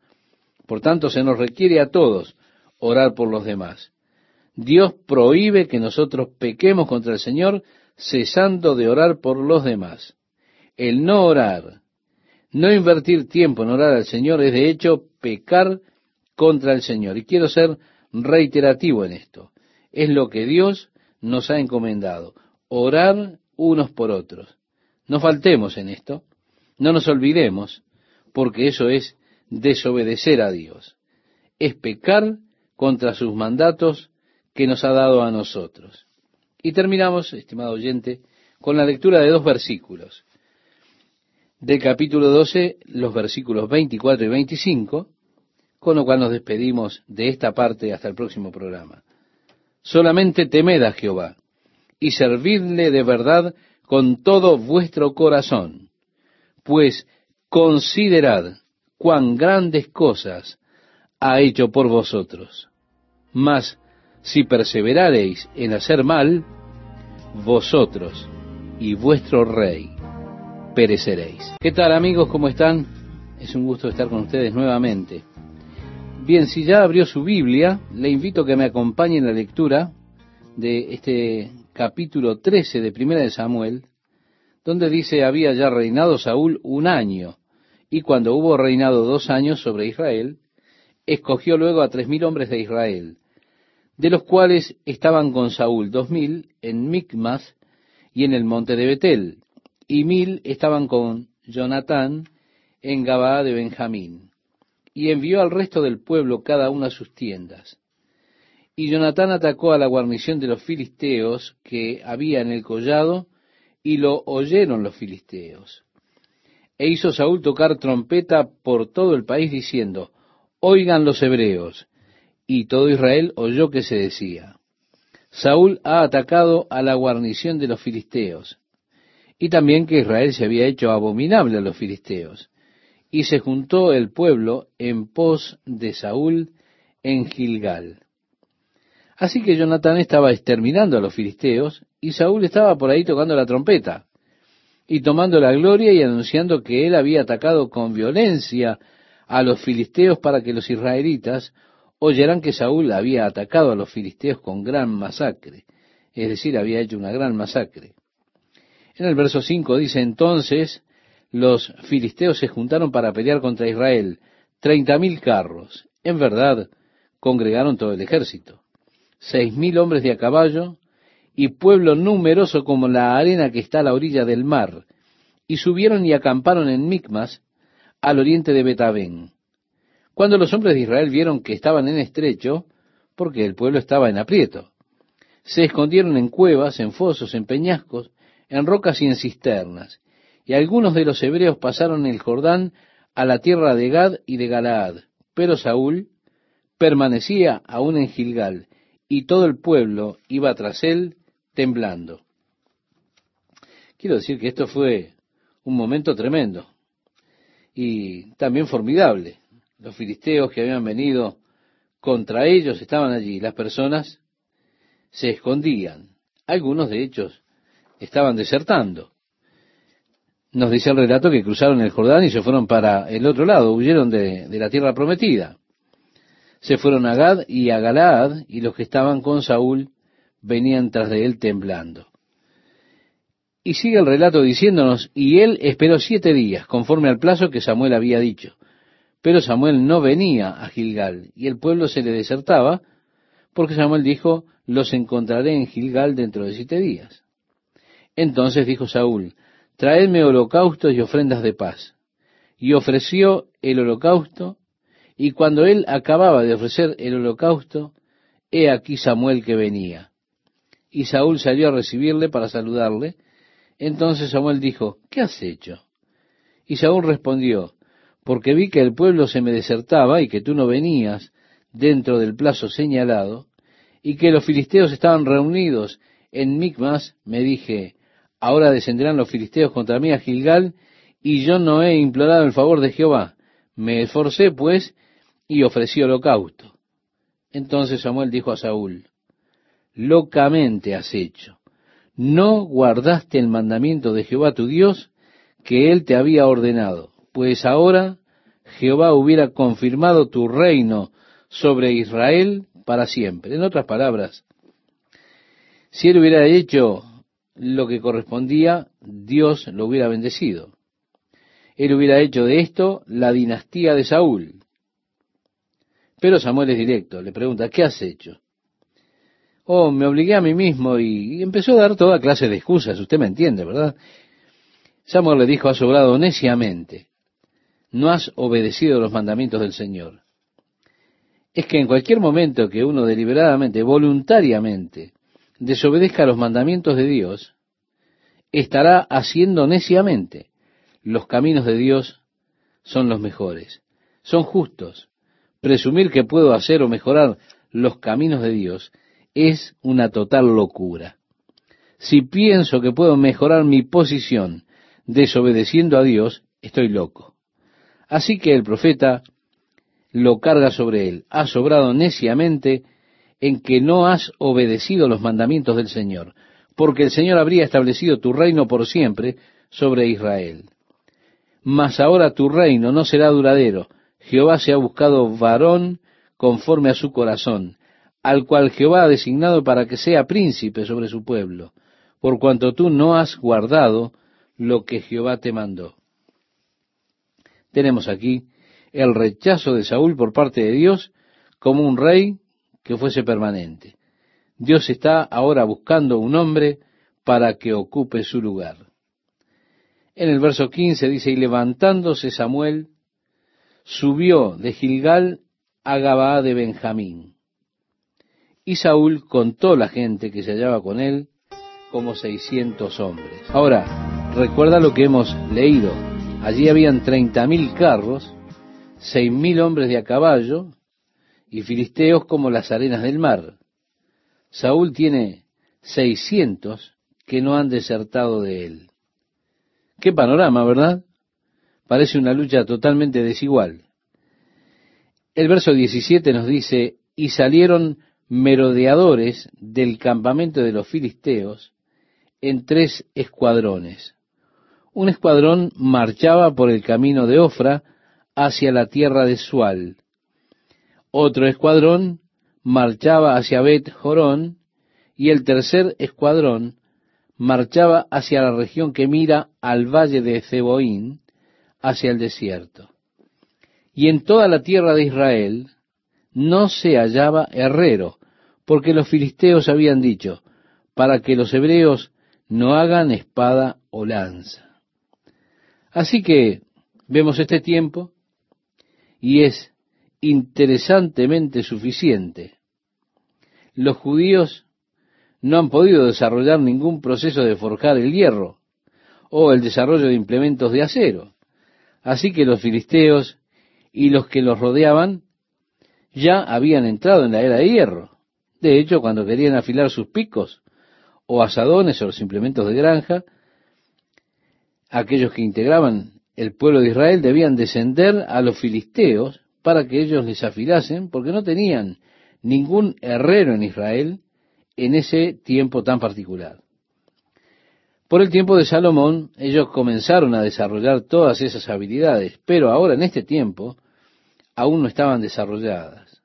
Por tanto, se nos requiere a todos orar por los demás. Dios prohíbe que nosotros pequemos contra el Señor cesando de orar por los demás. El no orar, no invertir tiempo en orar al Señor es de hecho pecar contra el Señor. Y quiero ser reiterativo en esto. Es lo que Dios nos ha encomendado, orar unos por otros. No faltemos en esto, no nos olvidemos, porque eso es desobedecer a Dios, es pecar contra sus mandatos que nos ha dado a nosotros. Y terminamos, estimado oyente, con la lectura de dos versículos. Del capítulo 12, los versículos 24 y 25, con lo cual nos despedimos de esta parte hasta el próximo programa. Solamente temed a Jehová y servidle de verdad con todo vuestro corazón, pues considerad cuán grandes cosas ha hecho por vosotros. Mas si perseverareis en hacer mal, vosotros y vuestro rey pereceréis. ¿Qué tal amigos? ¿Cómo están? Es un gusto estar con ustedes nuevamente. Bien, si ya abrió su Biblia, le invito a que me acompañe en la lectura de este capítulo 13 de Primera de Samuel, donde dice había ya reinado Saúl un año, y cuando hubo reinado dos años sobre Israel, escogió luego a tres mil hombres de Israel, de los cuales estaban con Saúl dos mil en Micmas y en el monte de Betel, y mil estaban con Jonatán en Gabaa de Benjamín, y envió al resto del pueblo cada una a sus tiendas. Y Jonatán atacó a la guarnición de los filisteos que había en el collado, y lo oyeron los filisteos. E hizo Saúl tocar trompeta por todo el país diciendo, Oigan los hebreos. Y todo Israel oyó que se decía, Saúl ha atacado a la guarnición de los filisteos. Y también que Israel se había hecho abominable a los filisteos. Y se juntó el pueblo en pos de Saúl en Gilgal. Así que Jonatán estaba exterminando a los filisteos y Saúl estaba por ahí tocando la trompeta. y tomando la gloria y anunciando que él había atacado con violencia a los filisteos para que los israelitas oyeran que Saúl había atacado a los filisteos con gran masacre, es decir, había hecho una gran masacre. En el verso 5 dice entonces, los filisteos se juntaron para pelear contra Israel, treinta mil carros, en verdad congregaron todo el ejército, seis mil hombres de a caballo, y pueblo numeroso como la arena que está a la orilla del mar, y subieron y acamparon en Micmas, al oriente de Betabén. Cuando los hombres de Israel vieron que estaban en estrecho, porque el pueblo estaba en aprieto, se escondieron en cuevas, en fosos, en peñascos, en rocas y en cisternas, y algunos de los hebreos pasaron el Jordán a la tierra de Gad y de Galaad, pero Saúl permanecía aún en Gilgal, y todo el pueblo iba tras él temblando. Quiero decir que esto fue un momento tremendo y también formidable. Los filisteos que habían venido contra ellos estaban allí. Las personas se escondían. Algunos, de ellos, estaban desertando. Nos dice el relato que cruzaron el Jordán y se fueron para el otro lado, huyeron de, de la tierra prometida. Se fueron a Gad y a Galaad, y los que estaban con Saúl venían tras de él temblando. Y sigue el relato diciéndonos, y él esperó siete días, conforme al plazo que Samuel había dicho. Pero Samuel no venía a Gilgal, y el pueblo se le desertaba, porque Samuel dijo, los encontraré en Gilgal dentro de siete días. Entonces dijo Saúl, traedme holocaustos y ofrendas de paz. Y ofreció el holocausto, y cuando él acababa de ofrecer el holocausto, he aquí Samuel que venía. Y Saúl salió a recibirle para saludarle, entonces Samuel dijo, ¿qué has hecho? Y Saúl respondió, porque vi que el pueblo se me desertaba y que tú no venías dentro del plazo señalado, y que los filisteos estaban reunidos en Micmas, me dije, ahora descenderán los filisteos contra mí a Gilgal, y yo no he implorado el favor de Jehová. Me esforcé, pues, y ofrecí holocausto. Entonces Samuel dijo a Saúl, locamente has hecho no guardaste el mandamiento de Jehová tu Dios que él te había ordenado, pues ahora Jehová hubiera confirmado tu reino sobre Israel para siempre. En otras palabras, si él hubiera hecho lo que correspondía, Dios lo hubiera bendecido. Él hubiera hecho de esto la dinastía de Saúl. Pero Samuel es directo, le pregunta, ¿qué has hecho? oh, me obligué a mí mismo y, empezó a dar toda clase de excusas, usted me entiende, ¿verdad? Samuel le dijo, has obrado neciamente, no has obedecido los mandamientos del Señor. Es que en cualquier momento que uno deliberadamente, voluntariamente, desobedezca los mandamientos de Dios, estará haciendo neciamente. Los caminos de Dios son los mejores, son justos. Presumir que puedo hacer o mejorar los caminos de Dios es una total locura. Si pienso que puedo mejorar mi posición desobedeciendo a Dios, estoy loco. Así que el profeta lo carga sobre él. Has sobrado neciamente en que no has obedecido los mandamientos del Señor, porque el Señor habría establecido tu reino por siempre sobre Israel. Mas ahora tu reino no será duradero. Jehová se ha buscado varón conforme a su corazón, al cual Jehová ha designado para que sea príncipe sobre su pueblo, por cuanto tú no has guardado lo que Jehová te mandó. Tenemos aquí el rechazo de Saúl por parte de Dios como un rey que fuese permanente. Dios está ahora buscando un hombre para que ocupe su lugar. En el verso 15 dice, y levantándose Samuel, subió de Gilgal a Gabaa de Benjamín. Y Saúl contó la gente que se hallaba con él como seiscientos hombres. Ahora, recuerda lo que hemos leído. Allí habían treinta mil carros, seis mil hombres de a caballo y filisteos como las arenas del mar. Saúl tiene seiscientos que no han desertado de él. Qué panorama, ¿verdad? Parece una lucha totalmente desigual. El verso 17 nos dice, y salieron merodeadores del campamento de los filisteos en tres escuadrones, un escuadrón marchaba por el camino de Ofra hacia la tierra de Sual. Otro escuadrón marchaba hacia Bet Jorón y el tercer escuadrón marchaba hacia la región que mira al valle de Ceboín, hacia el desierto. Y en toda la tierra de Israel no se hallaba herrero, porque los filisteos habían dicho, para que los hebreos no hagan espada o lanza. Así que vemos este tiempo y es interesantemente suficiente. Los judíos no han podido desarrollar ningún proceso de forjar el hierro o el desarrollo de implementos de acero. Así que los filisteos y los que los rodeaban ya habían entrado en la era de hierro. De hecho, cuando querían afilar sus picos o asadones o los implementos de granja, aquellos que integraban el pueblo de Israel debían descender a los filisteos para que ellos les afilasen, porque no tenían ningún herrero en Israel en ese tiempo tan particular. Por el tiempo de Salomón, ellos comenzaron a desarrollar todas esas habilidades, pero ahora en este tiempo aún no estaban desarrolladas.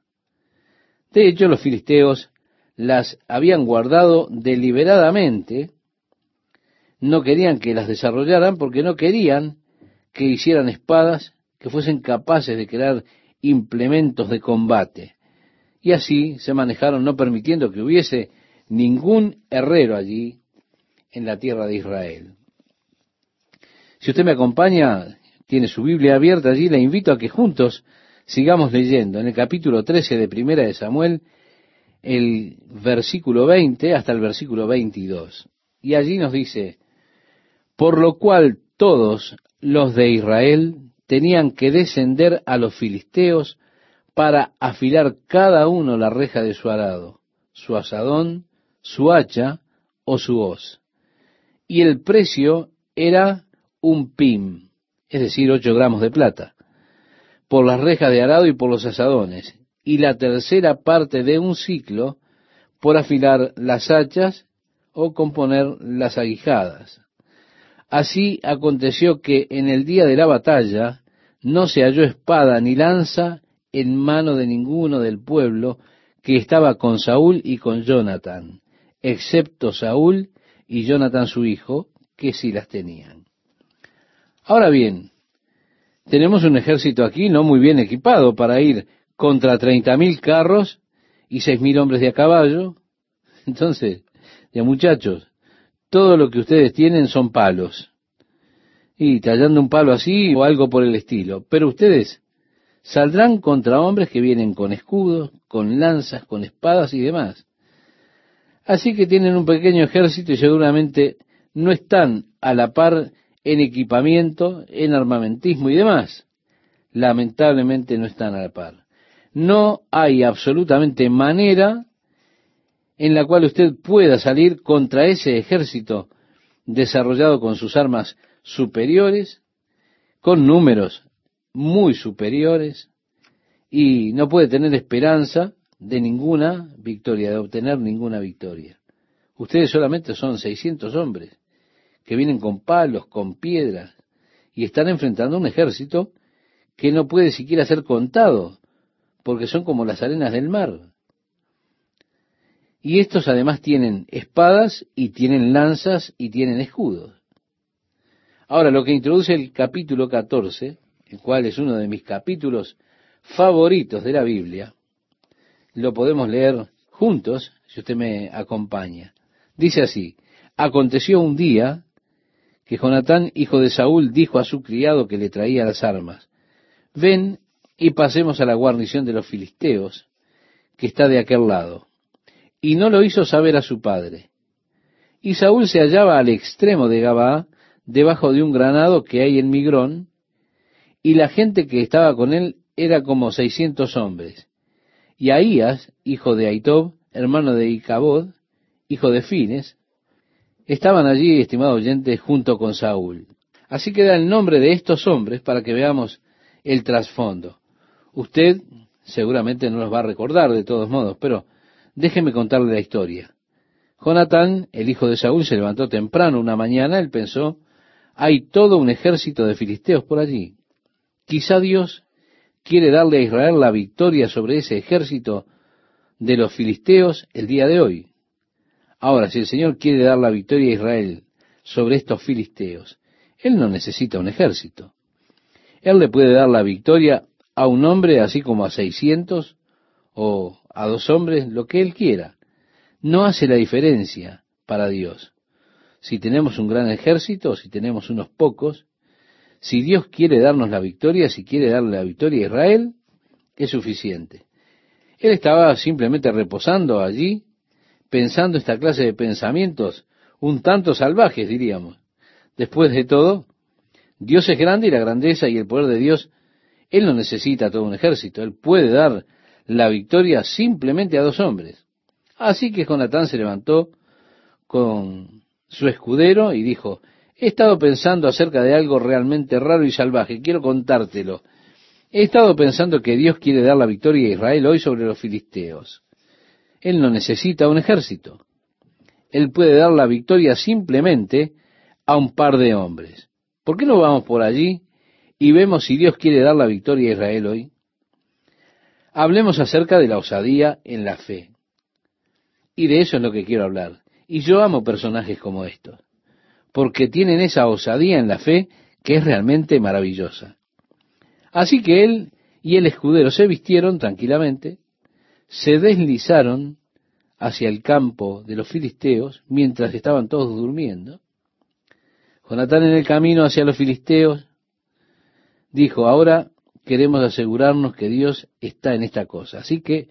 De hecho, los filisteos las habían guardado deliberadamente, no querían que las desarrollaran porque no querían que hicieran espadas que fuesen capaces de crear implementos de combate. Y así se manejaron no permitiendo que hubiese ningún herrero allí en la tierra de Israel. Si usted me acompaña, tiene su Biblia abierta allí, le invito a que juntos sigamos leyendo en el capítulo 13 de Primera de Samuel, el versículo 20 hasta el versículo 22. Y allí nos dice, por lo cual todos los de Israel tenían que descender a los filisteos para afilar cada uno la reja de su arado, su asadón, su hacha o su hoz. Y el precio era un pim, es decir, ocho gramos de plata, por las rejas de arado y por los asadones, y la tercera parte de un ciclo por afilar las hachas o componer las aguijadas. Así aconteció que en el día de la batalla no se halló espada ni lanza en mano de ninguno del pueblo que estaba con Saúl y con Jonathan, excepto Saúl y Jonathan su hijo, que sí las tenían. Ahora bien, tenemos un ejército aquí no muy bien equipado para ir contra treinta mil carros y seis mil hombres de a caballo. Entonces, ya muchachos, todo lo que ustedes tienen son palos. Y tallando un palo así o algo por el estilo. Pero ustedes Saldrán contra hombres que vienen con escudos, con lanzas, con espadas y demás. Así que tienen un pequeño ejército y seguramente no están a la par en equipamiento, en armamentismo y demás. Lamentablemente no están a la par. No hay absolutamente manera en la cual usted pueda salir contra ese ejército desarrollado con sus armas superiores, con números muy superiores y no puede tener esperanza de ninguna victoria, de obtener ninguna victoria. Ustedes solamente son 600 hombres que vienen con palos, con piedras y están enfrentando un ejército que no puede siquiera ser contado porque son como las arenas del mar. Y estos además tienen espadas y tienen lanzas y tienen escudos. Ahora, lo que introduce el capítulo 14 el cual es uno de mis capítulos favoritos de la Biblia, lo podemos leer juntos, si usted me acompaña. Dice así, aconteció un día que Jonatán, hijo de Saúl, dijo a su criado que le traía las armas, ven y pasemos a la guarnición de los filisteos, que está de aquel lado. Y no lo hizo saber a su padre. Y Saúl se hallaba al extremo de Gabaa, debajo de un granado que hay en Migrón, y la gente que estaba con él era como seiscientos hombres. Y Ahías, hijo de Aitob, hermano de Icabod, hijo de Fines, estaban allí, estimado oyente, junto con Saúl. Así que da el nombre de estos hombres para que veamos el trasfondo. Usted seguramente no los va a recordar de todos modos, pero déjeme contarle la historia. Jonatán, el hijo de Saúl, se levantó temprano una mañana, él pensó, hay todo un ejército de filisteos por allí. Quizá Dios quiere darle a Israel la victoria sobre ese ejército de los filisteos el día de hoy. Ahora, si el Señor quiere dar la victoria a Israel sobre estos filisteos, Él no necesita un ejército. Él le puede dar la victoria a un hombre así como a seiscientos o a dos hombres, lo que Él quiera. No hace la diferencia para Dios. Si tenemos un gran ejército si tenemos unos pocos, si Dios quiere darnos la victoria, si quiere darle la victoria a Israel, es suficiente. Él estaba simplemente reposando allí, pensando esta clase de pensamientos un tanto salvajes, diríamos. Después de todo, Dios es grande y la grandeza y el poder de Dios, Él no necesita todo un ejército, Él puede dar la victoria simplemente a dos hombres. Así que Jonatán se levantó con su escudero y dijo, he estado pensando acerca de algo realmente raro y salvaje, quiero contártelo. He estado pensando que Dios quiere dar la victoria a Israel hoy sobre los filisteos. Él no necesita un ejército. Él puede dar la victoria simplemente a un par de hombres. ¿Por qué no vamos por allí y vemos si Dios quiere dar la victoria a Israel hoy? Hablemos acerca de la osadía en la fe. Y de eso es lo que quiero hablar. Y yo amo personajes como estos, porque tienen esa osadía en la fe que es realmente maravillosa. Así que él y el escudero se vistieron tranquilamente, se deslizaron hacia el campo de los filisteos mientras estaban todos durmiendo. Jonatán en el camino hacia los filisteos dijo, ahora queremos asegurarnos que Dios está en esta cosa. Así que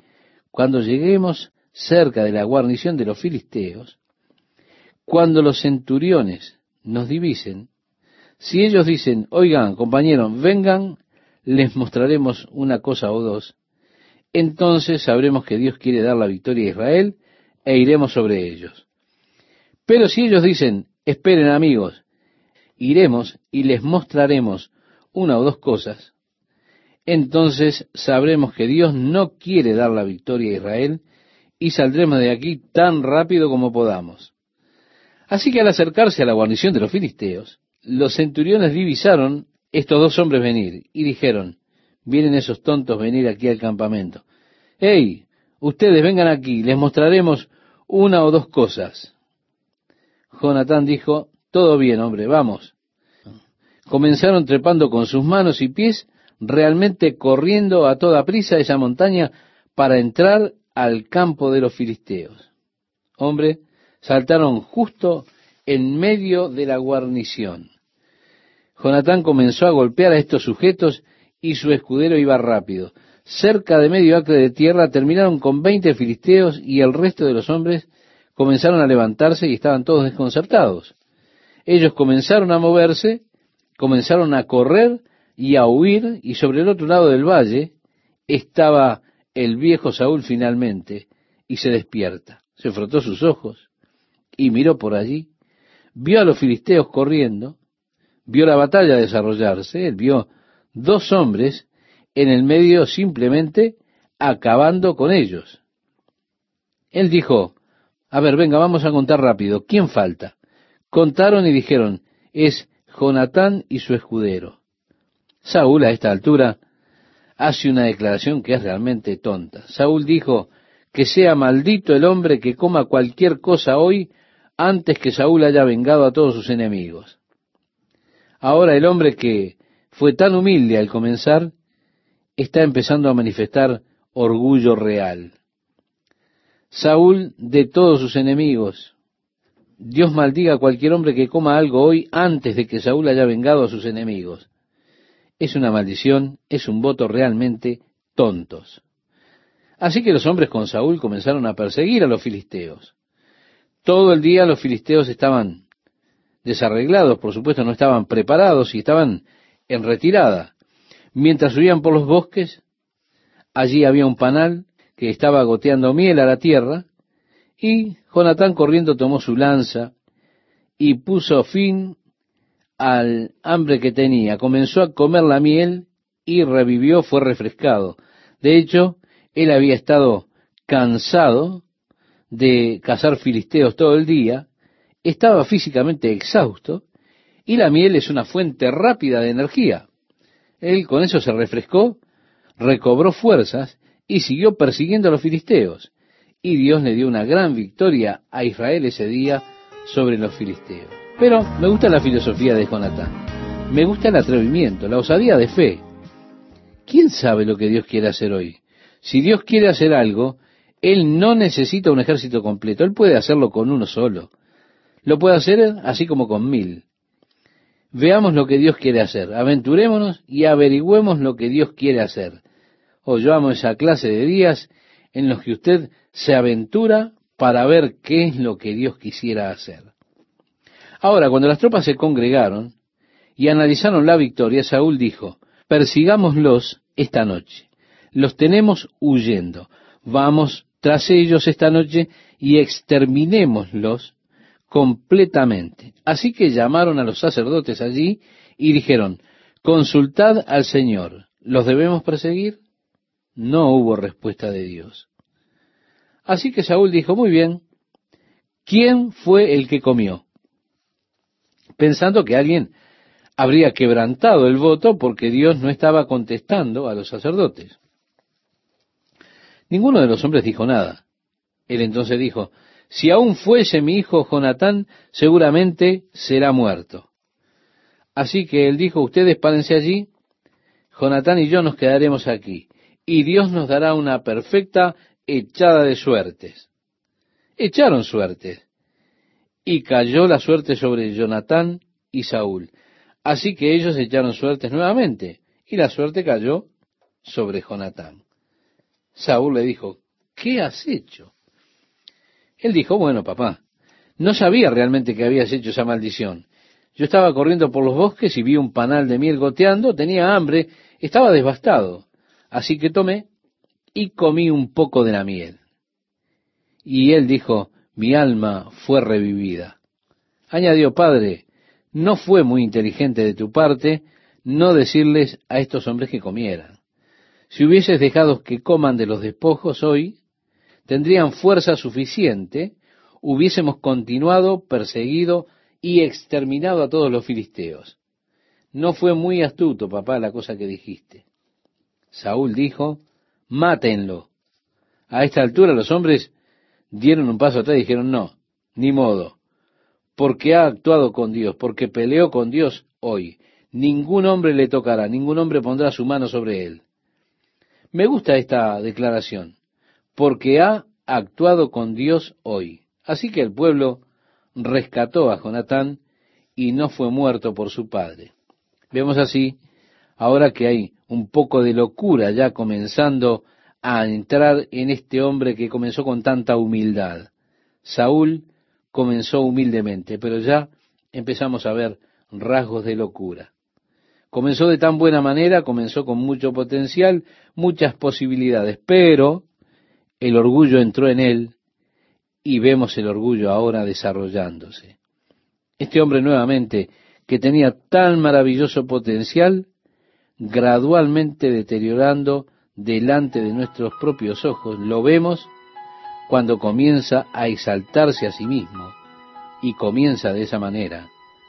cuando lleguemos cerca de la guarnición de los filisteos, cuando los centuriones nos divisen, si ellos dicen, oigan, compañeros, vengan, les mostraremos una cosa o dos, entonces sabremos que Dios quiere dar la victoria a Israel e iremos sobre ellos. Pero si ellos dicen, esperen amigos, iremos y les mostraremos una o dos cosas, entonces sabremos que Dios no quiere dar la victoria a Israel y saldremos de aquí tan rápido como podamos. Así que al acercarse a la guarnición de los filisteos, los centuriones divisaron estos dos hombres venir y dijeron, vienen esos tontos venir aquí al campamento. ¡Hey! Ustedes vengan aquí, les mostraremos una o dos cosas. Jonatán dijo, todo bien, hombre, vamos. Comenzaron trepando con sus manos y pies, realmente corriendo a toda prisa esa montaña para entrar al campo de los filisteos. Hombre, saltaron justo en medio de la guarnición. Jonatán comenzó a golpear a estos sujetos y su escudero iba rápido. Cerca de medio acre de tierra terminaron con veinte filisteos y el resto de los hombres comenzaron a levantarse y estaban todos desconcertados. Ellos comenzaron a moverse, comenzaron a correr y a huir, y sobre el otro lado del valle estaba el viejo Saúl finalmente, y se despierta. Se frotó sus ojos y miró por allí, vio a los filisteos corriendo, vio la batalla desarrollarse, él vio dos hombres en el medio simplemente acabando con ellos. Él dijo, a ver, venga, vamos a contar rápido, ¿quién falta? Contaron y dijeron, es Jonatán y su escudero. Saúl a esta altura hace una declaración que es realmente tonta. Saúl dijo, que sea maldito el hombre que coma cualquier cosa hoy antes que Saúl haya vengado a todos sus enemigos. Ahora el hombre que fue tan humilde al comenzar, está empezando a manifestar orgullo real. Saúl de todos sus enemigos. Dios maldiga a cualquier hombre que coma algo hoy antes de que Saúl haya vengado a sus enemigos. Es una maldición, es un voto realmente tontos. Así que los hombres con Saúl comenzaron a perseguir a los filisteos. Todo el día los filisteos estaban desarreglados, por supuesto no estaban preparados y estaban en retirada. Mientras subían por los bosques, allí había un panal que estaba goteando miel a la tierra, y Jonatán corriendo tomó su lanza y puso fin al hambre que tenía. Comenzó a comer la miel y revivió, fue refrescado. De hecho, él había estado cansado de cazar filisteos todo el día, estaba físicamente exhausto, Y la miel es una fuente rápida de energía. Él con eso se refrescó, recobró fuerzas y siguió persiguiendo a los filisteos. Y Dios le dio una gran victoria a Israel ese día sobre los filisteos. Pero me gusta la filosofía de Jonatán. Me gusta el atrevimiento, la osadía de fe. ¿Quién sabe lo que Dios quiere hacer hoy? Si Dios quiere hacer algo, Él no necesita un ejército completo. Él puede hacerlo con uno solo. Lo puede hacer así como con mil. Veamos lo que Dios quiere hacer. Aventurémonos y averigüemos lo que Dios quiere hacer. Oh, yo amo esa clase de días en los que usted se aventura para ver qué es lo que Dios quisiera hacer. Ahora, cuando las tropas se congregaron y analizaron la victoria, Saúl dijo, persigámoslos esta noche. Los tenemos huyendo. Vamos tras ellos esta noche y exterminémoslos completamente. Así que llamaron a los sacerdotes allí y dijeron, consultad al Señor, ¿los debemos perseguir? No hubo respuesta de Dios. Así que Saúl dijo, muy bien, ¿quién fue el que comió? Pensando que alguien habría quebrantado el voto porque Dios no estaba contestando a los sacerdotes. Ninguno de los hombres dijo nada. Él entonces dijo, si aún fuese mi hijo Jonatán, seguramente será muerto. Así que él dijo, ustedes párense allí, Jonatán y yo nos quedaremos aquí, y Dios nos dará una perfecta echada de suertes. Echaron suertes, y cayó la suerte sobre Jonatán y Saúl. Así que ellos echaron suertes nuevamente, y la suerte cayó sobre Jonatán. Saúl le dijo, ¿qué has hecho? Él dijo, bueno, papá, no sabía realmente que habías hecho esa maldición. Yo estaba corriendo por los bosques y vi un panal de miel goteando, tenía hambre, estaba devastado. Así que tomé y comí un poco de la miel. Y él dijo, mi alma fue revivida. Añadió, Padre, no fue muy inteligente de tu parte no decirles a estos hombres que comieran. Si hubieses dejado que coman de los despojos hoy, tendrían fuerza suficiente, hubiésemos continuado, perseguido y exterminado a todos los filisteos. No fue muy astuto, papá, la cosa que dijiste. Saúl dijo, mátenlo. A esta altura los hombres dieron un paso atrás y dijeron, no, ni modo, porque ha actuado con Dios, porque peleó con Dios hoy. Ningún hombre le tocará, ningún hombre pondrá su mano sobre él. Me gusta esta declaración, porque ha actuado con Dios hoy. Así que el pueblo rescató a Jonatán y no fue muerto por su padre. Vemos así, ahora que hay un poco de locura ya comenzando a entrar en este hombre que comenzó con tanta humildad. Saúl comenzó humildemente, pero ya empezamos a ver rasgos de locura. Comenzó de tan buena manera, comenzó con mucho potencial, muchas posibilidades, pero el orgullo entró en él y vemos el orgullo ahora desarrollándose. Este hombre nuevamente, que tenía tan maravilloso potencial, gradualmente deteriorando delante de nuestros propios ojos. Lo vemos cuando comienza a exaltarse a sí mismo y comienza de esa manera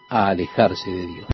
a alejarse de Dios.